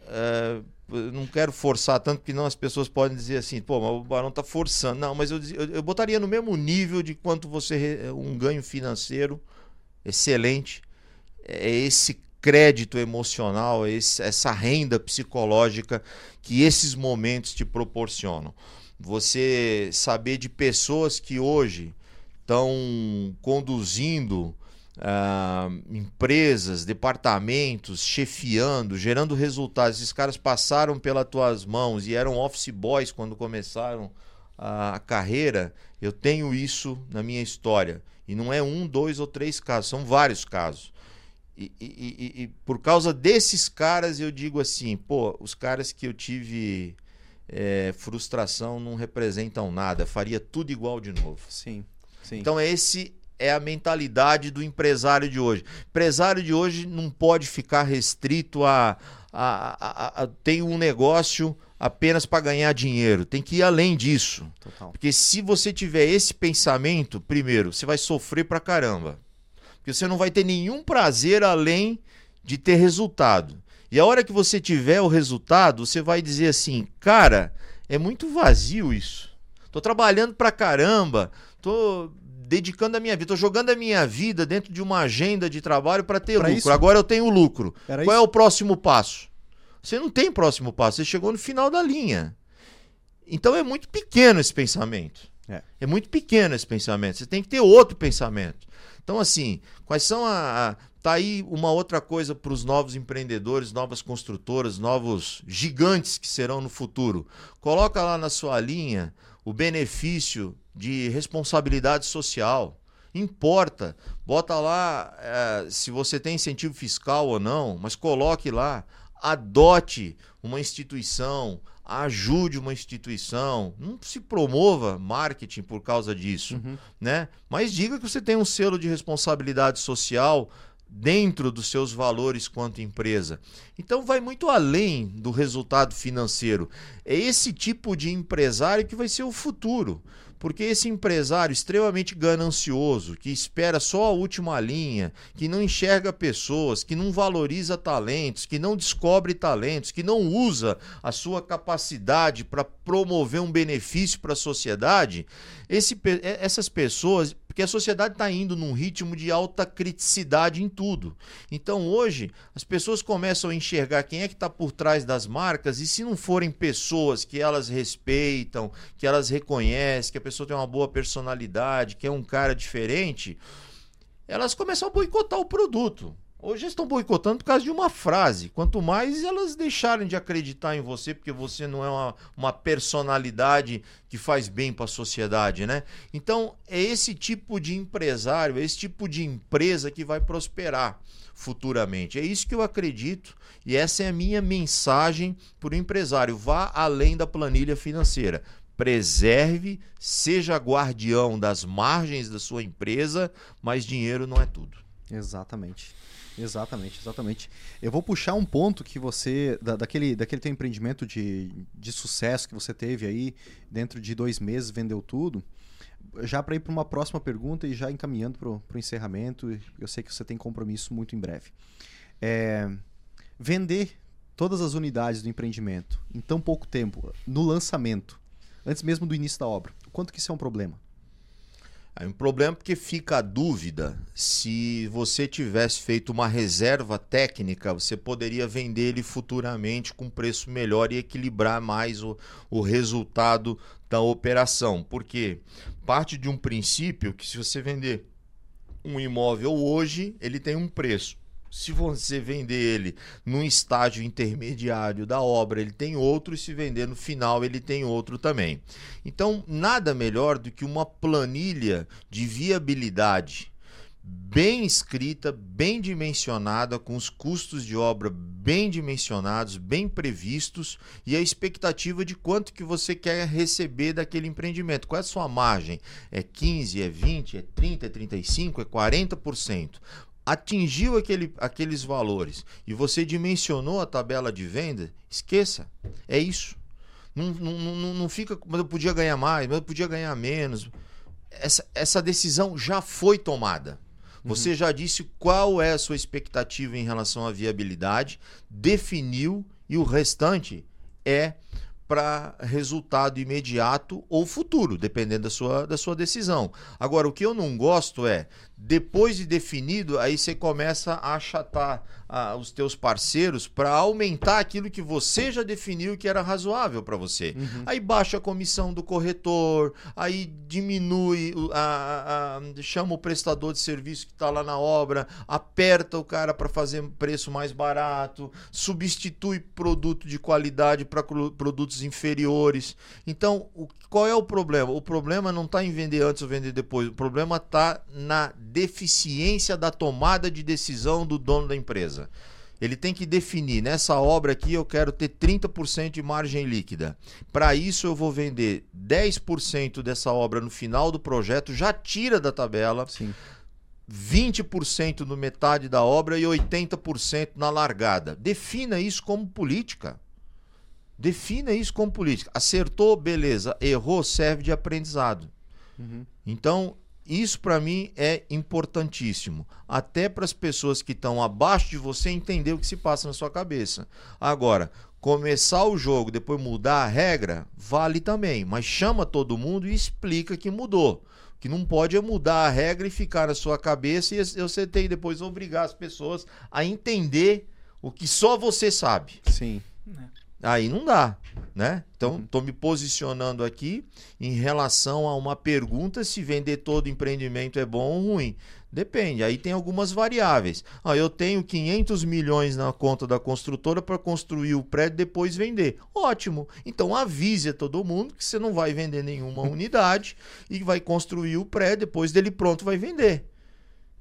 é, não quero forçar tanto, porque não as pessoas podem dizer assim, pô, mas o Barão tá forçando. Não, mas eu, eu, eu botaria no mesmo nível de quanto você. um ganho financeiro excelente. É esse crédito emocional, esse- essa renda psicológica que esses momentos te proporcionam. Você saber de pessoas que hoje estão conduzindo ah, empresas, departamentos, chefiando, gerando resultados. Esses caras passaram pelas tuas mãos e eram office boys quando começaram a carreira. Eu tenho isso na minha história. E não é um, dois ou três casos, são vários casos. E, e- e- e por causa desses caras, eu digo assim: pô, os caras que eu tive é, frustração não representam nada, faria tudo igual de novo. Sim, sim. Então esse é a mentalidade do empresário de hoje. Empresário de hoje não pode ficar restrito a, a, a, a tem um negócio apenas para ganhar dinheiro. Tem que ir além disso. Total. Porque se você tiver esse pensamento, primeiro, você vai sofrer pra caramba. Porque você não vai ter nenhum prazer além de ter resultado. E a hora que você tiver o resultado, você vai dizer assim: "Cara, é muito vazio isso. Tô trabalhando pra caramba, tô dedicando a minha vida, tô jogando a minha vida dentro de uma agenda de trabalho para ter Pra lucro. isso? Agora eu tenho lucro. Era Qual é isso? o próximo passo? Você não tem próximo passo, você chegou no final da linha. Então é muito pequeno esse pensamento. É. muito pequeno esse pensamento. Você tem que ter outro pensamento. Então, assim, quais são a. a- tá aí uma outra coisa para os novos empreendedores, novas construtoras, novos gigantes que serão no futuro. Coloca lá na sua linha o benefício de responsabilidade social. Importa. Bota lá eh, se você tem incentivo fiscal ou não, mas coloque lá. Adote uma instituição, ajude uma instituição. Não se promova marketing por causa disso Uhum. né? Mas diga que você tem um selo de responsabilidade social dentro dos seus valores quanto empresa. Então vai muito além do resultado financeiro. É esse tipo de empresário que vai ser o futuro. Porque esse empresário extremamente ganancioso, que espera só a última linha, que não enxerga pessoas, que não valoriza talentos, que não descobre talentos, que não usa a sua capacidade para promover um benefício para a sociedade, esse essas pessoas Porque a sociedade está indo num ritmo de alta criticidade em tudo. Então hoje as pessoas começam a enxergar quem é que está por trás das marcas e se não forem pessoas que elas respeitam, que elas reconhecem, que a pessoa tem uma boa personalidade, que é um cara diferente, elas começam a boicotar o produto. Hoje estão boicotando por causa de uma frase. Quanto mais elas deixarem de acreditar em você, porque você não é uma, uma personalidade que faz bem para a sociedade, né? Então, é esse tipo de empresário, é esse tipo de empresa que vai prosperar futuramente. É isso que eu acredito e essa é a minha mensagem para o empresário. Vá além da planilha financeira. Preserve, seja guardião das margens da sua empresa, mas dinheiro não é tudo. Exatamente. Exatamente, exatamente. Eu vou puxar um ponto que você, da, daquele, daquele teu empreendimento de, de sucesso que você teve aí, dentro de dois meses vendeu tudo, já para ir para uma próxima pergunta e já encaminhando para o encerramento, eu sei que você tem compromisso muito em breve. É, vender todas as unidades do empreendimento em tão pouco tempo, no lançamento, antes mesmo do início da obra, quanto que isso é um problema? Aí um problema porque fica a dúvida se você tivesse feito uma reserva técnica, você poderia vender ele futuramente com preço melhor e equilibrar mais o, o resultado da operação. Porque parte de um princípio que se você vender um imóvel hoje, ele tem um preço se você vender ele num estágio intermediário da obra, ele tem outro, e se vender no final, ele tem outro também. Então, nada melhor do que uma planilha de viabilidade bem escrita, bem dimensionada, com os custos de obra bem dimensionados, bem previstos e a expectativa de quanto que você quer receber daquele empreendimento. Qual é a sua margem? É 15, é 20, é 30, é 35, é 40%? Atingiu aquele, aqueles valores e você dimensionou a tabela de venda, esqueça. É isso. Não, não, não, não fica, mas eu podia ganhar mais, mas eu podia ganhar menos. Essa, essa decisão já foi tomada. Você uhum. já disse qual é a sua expectativa em relação à viabilidade, definiu e o restante é para resultado imediato ou futuro, dependendo da sua, da sua decisão. Agora, o que eu não gosto é depois de definido, aí você começa a achatar ah, os teus parceiros para aumentar aquilo que você já definiu que era razoável para você. Uhum. Aí baixa a comissão do corretor, aí diminui, a, a, chama o prestador de serviço que está lá na obra, aperta o cara para fazer preço mais barato, substitui produto de qualidade para produtos inferiores. Então, o, qual é o problema? O problema não está em vender antes ou vender depois, o problema está na deficiência da tomada de decisão do dono da empresa. Ele tem que definir, nessa obra aqui eu quero ter 30% de margem líquida. Para isso eu vou vender 10% dessa obra no final do projeto, já tira da tabela. Sim. 20% no metade da obra e 80% na largada. Defina isso como política. Defina isso como política. Acertou, beleza. Errou, serve de aprendizado. Uhum. Então, isso para mim é importantíssimo, até para as pessoas que estão abaixo de você entender o que se passa na sua cabeça. Agora, começar o jogo, depois mudar a regra, vale também, mas chama todo mundo e explica que mudou. Que não pode é mudar a regra e ficar na sua cabeça e você tem depois obrigar as pessoas a entender o que só você sabe. Sim. É. Aí não dá, né? Então, estou uhum. me posicionando aqui em relação a uma pergunta se vender todo empreendimento é bom ou ruim. Depende, aí tem algumas variáveis. Ah, eu tenho 500 milhões na conta da construtora para construir o prédio e depois vender. Ótimo. Então avise a todo mundo que você não vai vender nenhuma <laughs> unidade e vai construir o prédio, depois dele pronto vai vender.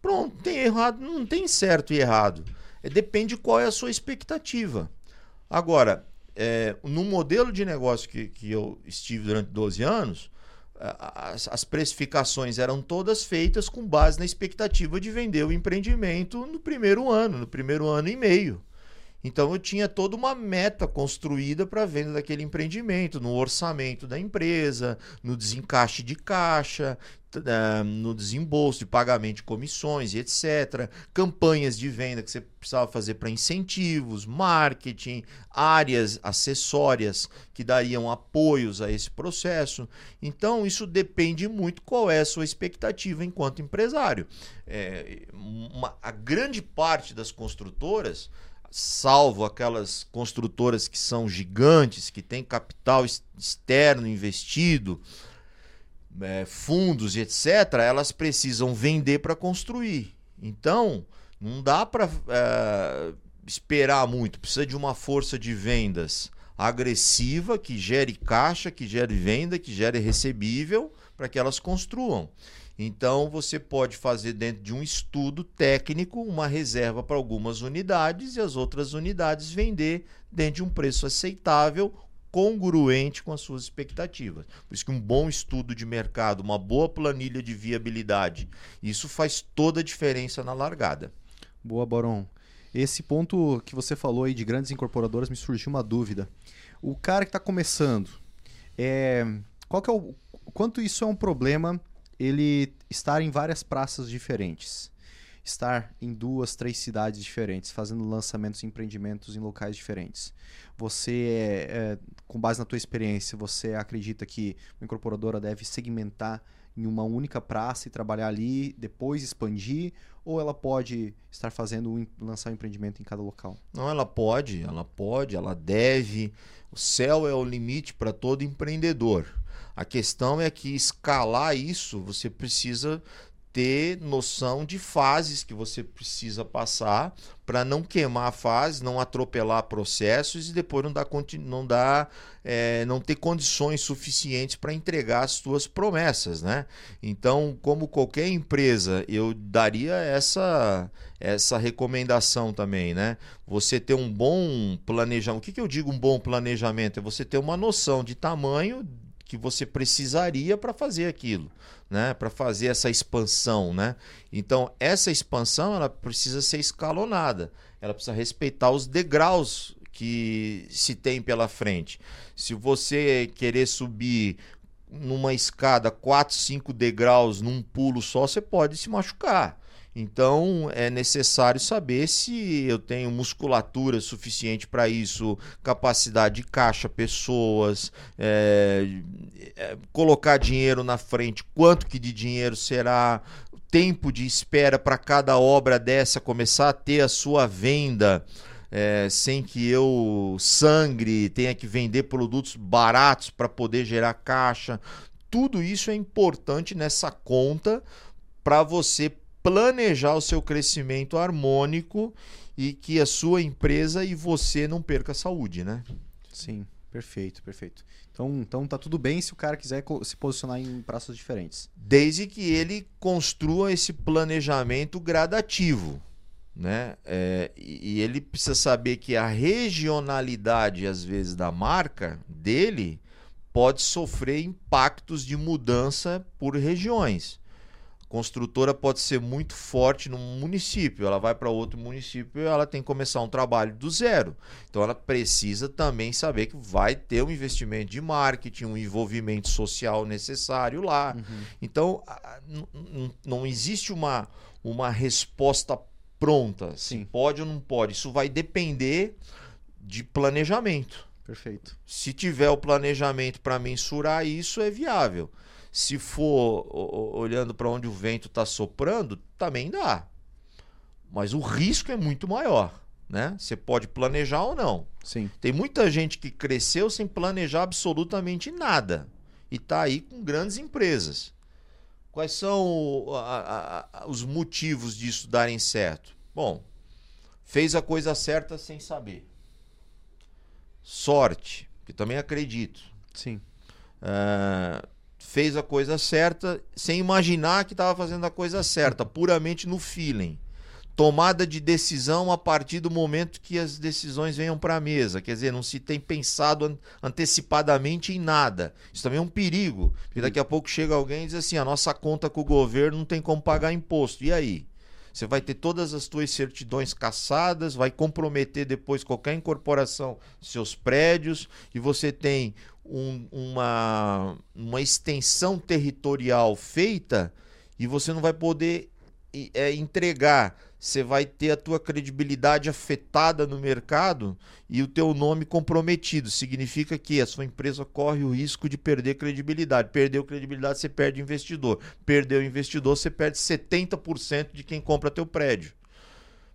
Pronto, tem errado, não tem certo e errado. É, depende qual é a sua expectativa. Agora, é, no modelo de negócio que, que eu estive durante 12 anos, as, as, precificações eram todas feitas com base na expectativa de vender o empreendimento no primeiro ano, no primeiro ano e meio. Então eu tinha toda uma meta construída para a venda daquele empreendimento, no orçamento da empresa, no desencaixe de caixa, eh, no desembolso de pagamento de comissões e etc. Campanhas de venda que você precisava fazer para incentivos, marketing, áreas acessórias que dariam apoios a esse processo. Então, isso depende muito qual é a sua expectativa enquanto empresário. É, uma, a grande parte das construtoras salvo aquelas construtoras que são gigantes, que têm capital externo investido, é, fundos e etc., elas precisam vender para construir. Então, não dá para é, esperar muito. Precisa de uma força de vendas agressiva que gere caixa, que gere venda, que gere recebível para que elas construam. Então, você pode fazer dentro de um estudo técnico uma reserva para algumas unidades e as outras unidades vender dentro de um preço aceitável congruente com as suas expectativas. Por isso que um bom estudo de mercado, uma boa planilha de viabilidade, isso faz toda a diferença na largada. Boa, Baron. Esse ponto que você falou aí de grandes incorporadoras me surgiu uma dúvida. O cara que está começando, é, qual que é o quanto isso é um problema ele estar em várias praças diferentes? estar em duas, três cidades diferentes, fazendo lançamentos e empreendimentos em locais diferentes. Você, é, é, com base na tua experiência, você acredita que uma incorporadora deve segmentar em uma única praça e trabalhar ali, depois expandir, ou ela pode estar fazendo lançar um empreendimento em cada local? Não, ela pode, ela pode, ela deve. O céu é o limite para todo empreendedor. A questão é que escalar isso, você precisa ter noção de fases que você precisa passar para não queimar fases, não atropelar processos e depois não dar, não, dar é, não ter condições suficientes para entregar as suas promessas, né? Então, como qualquer empresa, eu daria essa essa recomendação também, né? Você ter um bom planejamento. O que, que eu digo um bom planejamento? É você ter uma noção de tamanho que você precisaria para fazer aquilo né, para fazer essa expansão, né? Então essa expansão ela precisa ser escalonada, ela precisa respeitar os degraus que se tem pela frente. Se você querer subir numa escada 4, 5 degraus num pulo só, você pode se machucar. Então é necessário saber se eu tenho musculatura suficiente para isso, capacidade de caixa, pessoas, é, é, colocar dinheiro na frente, quanto que de dinheiro será, tempo de espera para cada obra dessa começar a ter a sua venda. É, sem que eu sangre, tenha que vender produtos baratos para poder gerar caixa. Tudo isso é importante nessa conta para você planejar o seu crescimento harmônico e que a sua empresa e você não perca a saúde, né? Sim, perfeito, perfeito. Então, então tá tudo bem se o cara quiser se posicionar em praças diferentes. Desde que ele construa esse planejamento gradativo. Né? É, e ele precisa saber que a regionalidade, às vezes, da marca dele pode sofrer impactos de mudança por regiões construtora pode ser muito forte num município, ela vai para outro município e ela tem que começar um trabalho do zero. Então ela precisa também saber que vai ter um investimento de marketing, um envolvimento social necessário lá. Uhum. Então não existe uma, uma resposta pronta, Sim. se pode ou não pode. Isso vai depender de planejamento. Perfeito. Se tiver o planejamento para mensurar isso, é viável. Se for olhando para onde o vento está soprando, também dá. Mas o risco é muito maior. Né? Você pode planejar ou não. Sim. Tem muita gente que cresceu sem planejar absolutamente nada e está aí com grandes empresas. Quais são a, a, os motivos disso darem certo? Bom, fez a coisa certa sem saber. Sorte, que também acredito. Sim. Uh, fez a coisa certa sem imaginar que estava fazendo a coisa certa, puramente no feeling. Tomada de decisão a partir do momento que as decisões venham para a mesa. Quer dizer, não se tem pensado antecipadamente em nada. Isso também é um perigo. Porque daqui a pouco chega alguém e diz assim: a nossa conta com o governo não tem como pagar imposto. E aí? você vai ter todas as suas certidões caçadas, vai comprometer depois qualquer incorporação seus prédios e você tem um, uma, uma extensão territorial feita e você não vai poder é, entregar você vai ter a tua credibilidade afetada no mercado e o teu nome comprometido. Significa que a sua empresa corre o risco de perder credibilidade. Perdeu credibilidade, você perde investidor. Perdeu investidor, você perde 70% de quem compra teu prédio.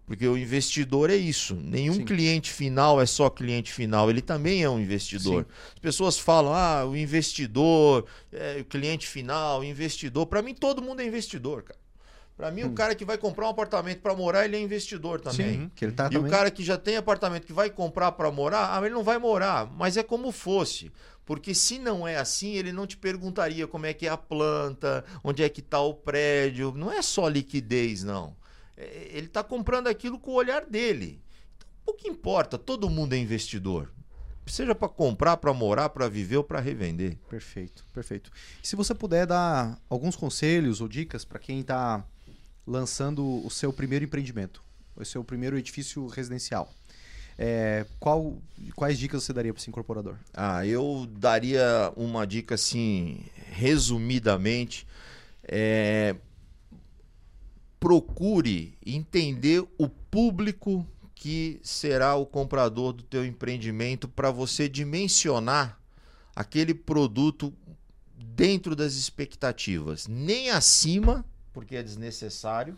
Porque o investidor é isso. Nenhum Sim. cliente final é só cliente final, ele também é um investidor. Sim. As pessoas falam, ah, o investidor, é, o cliente final, o investidor. Para mim, todo mundo é investidor, cara. Para mim, hum. o cara que vai comprar um apartamento para morar, ele é investidor também. Sim, que ele tá e também. o cara que já tem apartamento que vai comprar para morar, ah, ele não vai morar, mas é como fosse. Porque se não é assim, ele não te perguntaria como é que é a planta, onde é que está o prédio. Não é só liquidez, não. É, ele está comprando aquilo com o olhar dele. Então, pouco importa, todo mundo é investidor. Seja para comprar, para morar, para viver ou para revender. Perfeito, perfeito. E se você puder dar alguns conselhos ou dicas para quem está lançando o seu primeiro empreendimento, o seu primeiro edifício residencial. É, qual, quais dicas você daria para esse incorporador? Ah, eu daria uma dica assim, resumidamente, é, procure entender o público que será o comprador do teu empreendimento para você dimensionar aquele produto dentro das expectativas, nem acima porque é desnecessário.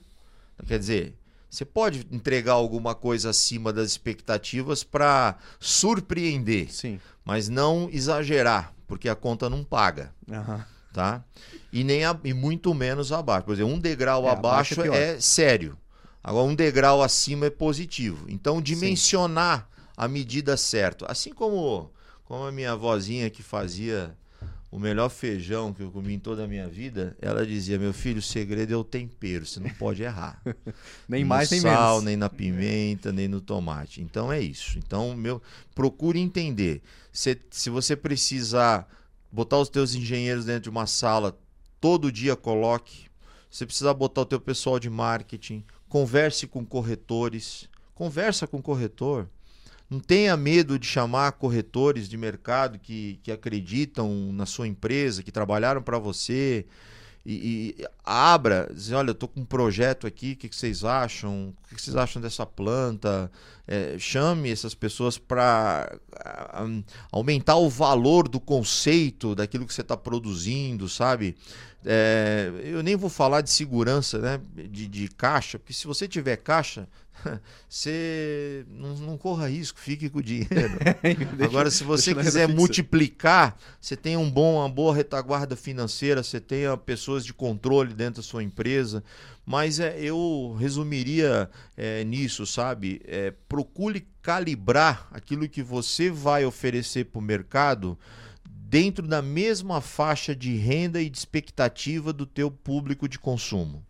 Quer dizer, você pode entregar alguma coisa acima das expectativas para surpreender, Sim. mas não exagerar, porque a conta não paga. Uhum. Tá? E, nem a, e muito menos abaixo. Por exemplo, um degrau é, abaixo, abaixo é, é, sério. Agora, um degrau acima é positivo. Então, dimensionar Sim. a medida certa. Assim como, como a minha vozinha que fazia o melhor feijão que eu comi em toda a minha vida, ela dizia: Meu filho, o segredo é o tempero, você não pode errar. <laughs> nem no mais, nem menos. sal, nem na pimenta, nem no tomate. Então é isso. Então, meu, procure entender. Se, se você precisar botar os teus engenheiros dentro de uma sala, todo dia coloque. Se precisar botar o teu pessoal de marketing, converse com corretores. Conversa com corretor. Não tenha medo de chamar corretores de mercado que, que acreditam na sua empresa, que trabalharam para você. E, e, abra, diz, olha, eu com um projeto aqui, o que, que, vocês acham? O que, que, vocês acham dessa planta? É, chame essas pessoas para aumentar o valor do conceito daquilo que você está produzindo, sabe? É, eu nem vou falar de segurança né, de, de caixa, porque se você tiver caixa, <laughs> você não, não, corra risco, fique com o dinheiro. <laughs> Agora, se você quiser multiplicar, você tem um bom, uma boa retaguarda financeira, você tenha pessoas de controle dentro da sua empresa. Mas é, eu resumiria é, nisso, sabe? É, procure calibrar aquilo que você vai oferecer para o mercado dentro da mesma faixa de renda e de expectativa do teu público de consumo.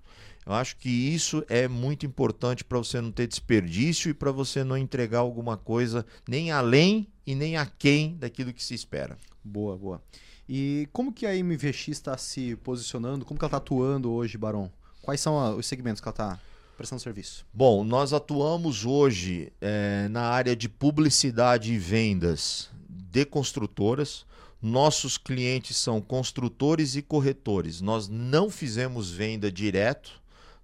Eu acho que isso é muito importante para você não ter desperdício e para você não entregar alguma coisa nem além e nem aquém daquilo que se espera. Boa, boa. E como que a MVX está se posicionando? Como que ela está atuando hoje, Barão? Quais são os segmentos que ela está prestando serviço? Bom, nós atuamos hoje é, na área de publicidade e vendas de construtoras. Nossos clientes são construtores e corretores. Nós não fizemos venda direto,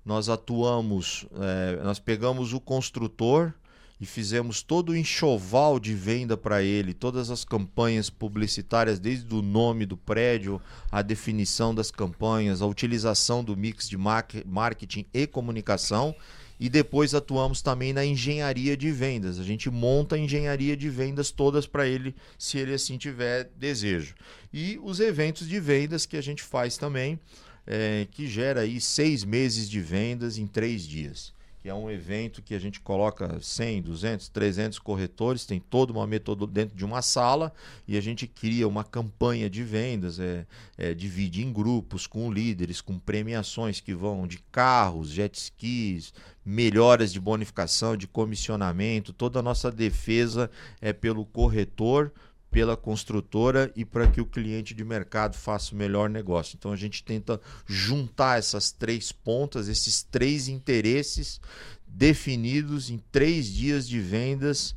nós atuamos, é, nós pegamos o construtor e fizemos todo o enxoval de venda para ele, todas as campanhas publicitárias, desde o nome do prédio, a definição das campanhas, a utilização do mix de marketing e comunicação. E depois atuamos também na engenharia de vendas. A gente monta a engenharia de vendas todas para ele, se ele assim tiver desejo. E os eventos de vendas que a gente faz também, é, que gera aí seis meses de vendas em três dias que é um evento que a gente coloca 100, 200, 300 corretores, tem toda uma metodologia dentro de uma sala e a gente cria uma campanha de vendas, é, é, divide em grupos com líderes, com premiações que vão de carros, jet skis, melhoras de bonificação, de comissionamento, toda a nossa defesa é pelo corretor pela construtora e para que o cliente de mercado faça o melhor negócio. Então a gente tenta juntar essas três pontas, esses três interesses definidos em três dias de vendas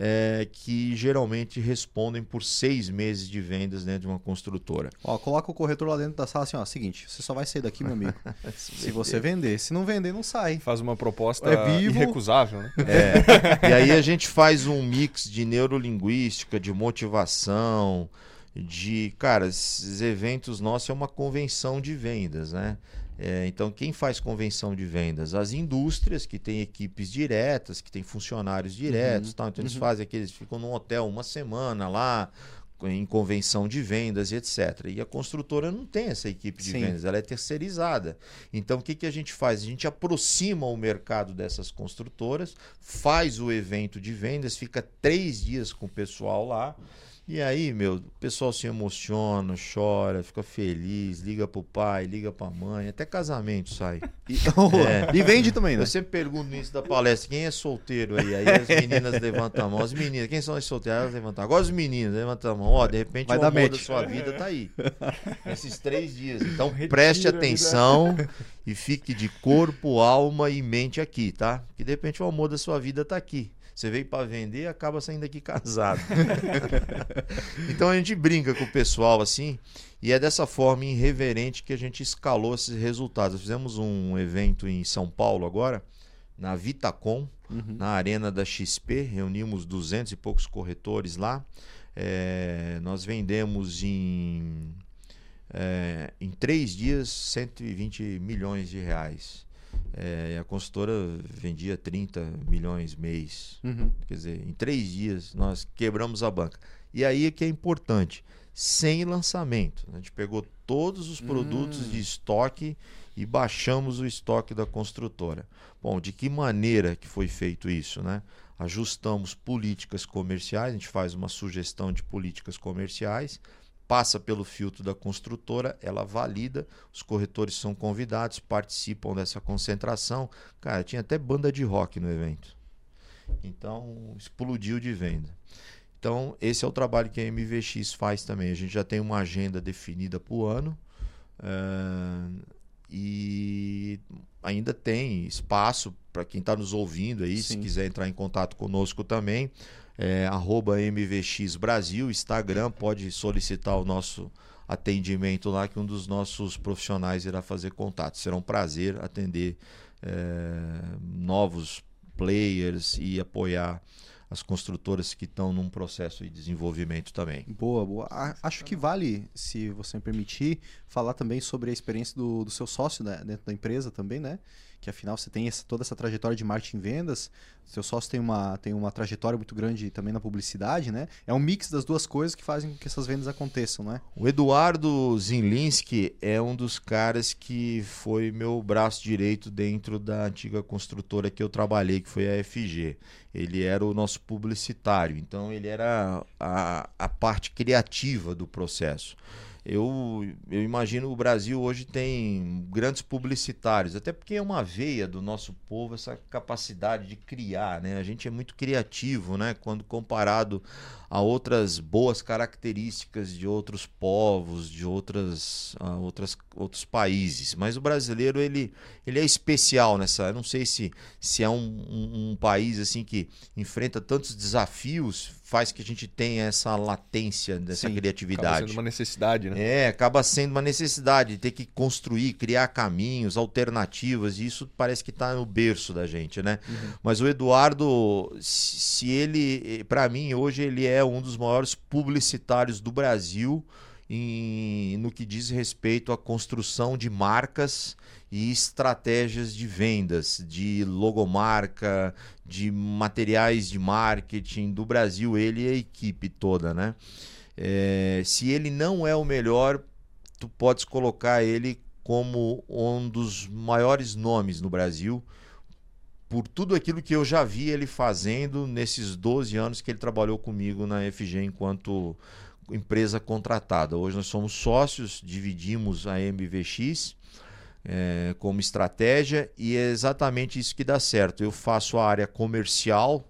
é, que geralmente respondem por seis meses de vendas dentro de uma construtora. Ó, coloca o corretor lá dentro da sala assim, ó, seguinte, você só vai sair daqui, meu amigo, <laughs> se você vender. Se não vender, não sai. Faz uma proposta É vivo. irrecusável, né? É. e aí a gente faz um mix de neurolinguística, de motivação, de. Cara, esses eventos nossos é uma convenção de vendas, né? É, então, quem faz convenção de vendas? As indústrias que têm equipes diretas, que têm funcionários diretos, tal. então eles fazem aqueles, ficam num hotel uma semana lá, em convenção de vendas e etc. E a construtora não tem essa equipe de Sim. vendas, ela é terceirizada. Então, o que, que a gente faz? A gente aproxima o mercado dessas construtoras, faz o evento de vendas, fica três dias com o pessoal lá. E aí, meu, o pessoal se emociona, chora, fica feliz, liga pro pai, liga pra mãe, até casamento sai. <laughs> E, É. e vende também, né? Eu sempre pergunto no início da palestra, quem é solteiro aí? Aí as meninas levantam a mão. As meninas, quem são as solteiras? Elas levantam. Agora os meninos levantam a mão. Ó, de repente Vai o amor da sua vida tá aí. <laughs> Esses três dias. Então Retira preste vida. atenção e fique de corpo, alma e mente aqui, tá? Que de repente o amor da sua vida tá aqui. Você veio para vender e acaba saindo aqui casado. <laughs> então a gente brinca com o pessoal assim, e é dessa forma irreverente que a gente escalou esses resultados. Fizemos um evento em São Paulo agora, na Vitacom, Uhum. na arena da XP, reunimos 200 e poucos corretores lá. É, nós vendemos em, é, em três dias 120 milhões de reais. É, e a consultora vendia 30 milhões mês. Uhum. Quer dizer, em três dias nós quebramos a banca. E aí é que é importante, sem lançamento. A gente pegou todos os produtos Hum. de estoque e baixamos o estoque da construtora. Bom, de que maneira que foi feito isso, né? Ajustamos políticas comerciais, a gente faz uma sugestão de políticas comerciais, passa pelo filtro da construtora, ela valida, os corretores são convidados, participam dessa concentração. Cara, tinha até banda de rock no evento. Então, explodiu de venda. Então, esse é o trabalho que a MVX faz também. A gente já tem uma agenda definida para o ano eh, e ainda tem espaço para quem está nos ouvindo aí, se Sim. quiser entrar em contato conosco também. É, arroba MVX Brasil, Instagram, pode solicitar o nosso atendimento lá, que um dos nossos profissionais irá fazer contato. Será um prazer atender eh, novos players e apoiar as construtoras que estão num processo de desenvolvimento também. Boa, boa. Acho que vale, se você me permitir, falar também sobre a experiência do, do seu sócio né, dentro da empresa também, né? Que afinal você tem essa- toda essa trajetória de marketing e vendas. Seu sócio tem uma, tem uma trajetória muito grande também na publicidade, né? É um mix das duas coisas que fazem com que essas vendas aconteçam, né? O Eduardo Zinlinski é um dos caras que foi meu braço direito dentro da antiga construtora que eu trabalhei, que foi a FG. Ele era o nosso publicitário, então ele era a, a parte criativa do processo. Eu, eu imagino o Brasil hoje tem grandes publicitários, até porque é uma veia do nosso povo essa capacidade de criar, né? A gente é muito criativo, né? Quando comparado a outras boas características de outros povos, de outras, ah, outras outros países. Mas o brasileiro ele, ele é especial nessa. Eu não sei se, se é um, um, um país assim que enfrenta tantos desafios, faz que a gente tenha essa latência dessa Sim, Acaba criatividade. sendo uma necessidade, né? É, acaba sendo uma necessidade de ter que construir, criar caminhos, alternativas, e isso parece que está no berço da gente, né? Mas o Eduardo, se se ele, para mim, hoje ele é um dos maiores publicitários do Brasil em- no que diz respeito à construção de marcas e estratégias de vendas, de logomarca, de materiais de marketing do Brasil, ele e a equipe toda, né? É, se ele não é o melhor, tu podes colocar ele como um dos maiores nomes no Brasil, por tudo aquilo que eu já vi ele fazendo nesses 12 anos que ele trabalhou comigo na FG enquanto empresa contratada. Hoje nós somos sócios, dividimos a MVX é, como estratégia e é exatamente isso que dá certo. Eu faço a área comercial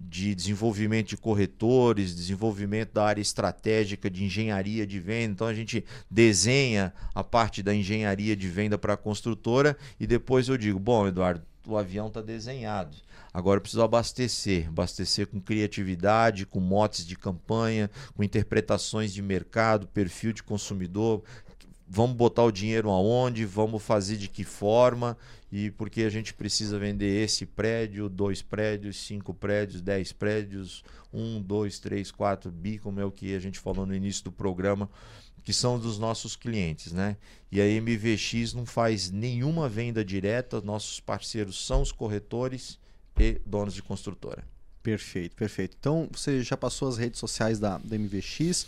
de desenvolvimento de corretores, desenvolvimento da área estratégica de engenharia de venda. Então a gente desenha a parte da engenharia de venda para a construtora e depois eu digo: bom, Eduardo, o avião está desenhado. Agora eu preciso abastecer, abastecer com criatividade, com motes de campanha, com interpretações de mercado, perfil de consumidor. Vamos botar o dinheiro aonde, vamos fazer de que forma e porque a gente precisa vender esse prédio, dois prédios, cinco prédios, dez prédios, um, dois, três, quatro bi, como é o que a gente falou no início do programa, que são dos nossos clientes, né? E a MVX não faz nenhuma venda direta, nossos parceiros são os corretores e donos de construtora. Perfeito, perfeito. Então, você já passou as redes sociais da, da MVX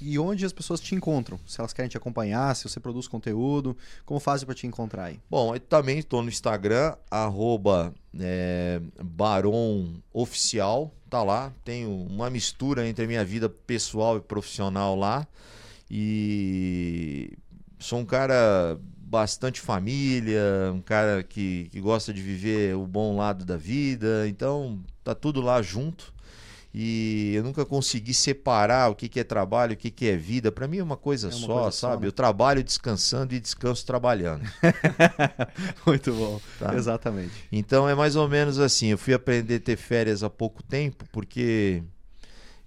e onde as pessoas te encontram? Se elas querem te acompanhar, se você produz conteúdo, como fazem para te encontrar aí? Bom, eu também estou no Instagram, arroba é, Baron Oficial, tá lá. Tenho uma mistura entre a minha vida pessoal e profissional lá. E sou um cara bastante família, um cara que, que gosta de viver o bom lado da vida, então tá tudo lá junto. E eu nunca consegui separar o que, que é trabalho, o que, que é vida. Para mim é uma coisa é uma só, coisa sabe? Só, né? Eu trabalho descansando e descanso trabalhando. <laughs> Muito bom. Tá? Exatamente. Então é mais ou menos assim. Eu fui aprender a ter férias há pouco tempo, porque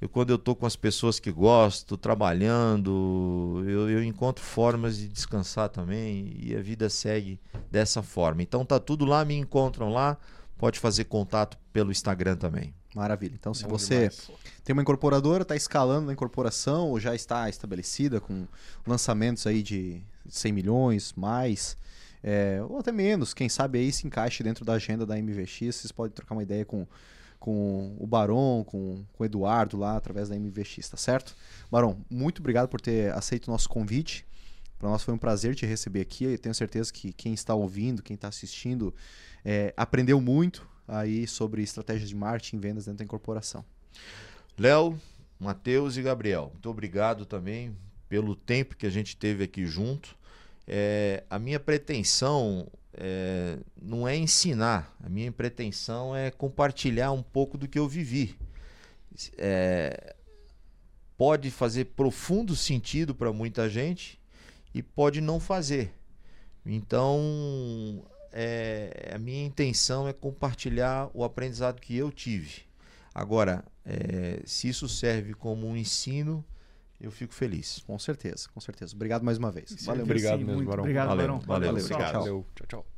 eu quando eu estou com as pessoas que gosto, trabalhando, eu, eu, encontro formas de descansar também e a vida segue dessa forma. Então tá tudo lá, me encontram lá, pode fazer contato pelo Instagram também. Maravilha. Então, se Bom você demais. tem uma incorporadora, está escalando na incorporação ou já está estabelecida com lançamentos aí de 100 milhões, mais, é, ou até menos, quem sabe aí se encaixe dentro da agenda da MVX, vocês podem trocar uma ideia com com o Baron, com, com o Eduardo lá através da MVX, tá certo? Baron, muito obrigado por ter aceito o nosso convite. Para nós foi um prazer te receber aqui. Eu tenho certeza que quem está ouvindo, quem está assistindo, é, aprendeu muito aí sobre estratégias de marketing e vendas dentro da incorporação. Léo, Matheus e Gabriel, muito obrigado também pelo tempo que a gente teve aqui junto. É, a minha pretensão é, não é ensinar, a minha pretensão é compartilhar um pouco do que eu vivi. É, pode fazer profundo sentido para muita gente e pode não fazer. Então, é, a minha intenção é compartilhar o aprendizado que eu tive. Agora, é, se isso serve como um ensino, eu fico feliz. Com certeza, com certeza. Obrigado mais uma vez. Valeu, obrigado mesmo, Barão. Obrigado, valeu, Barão. Valeu, valeu, obrigado. Tchau, Valeu, tchau, tchau.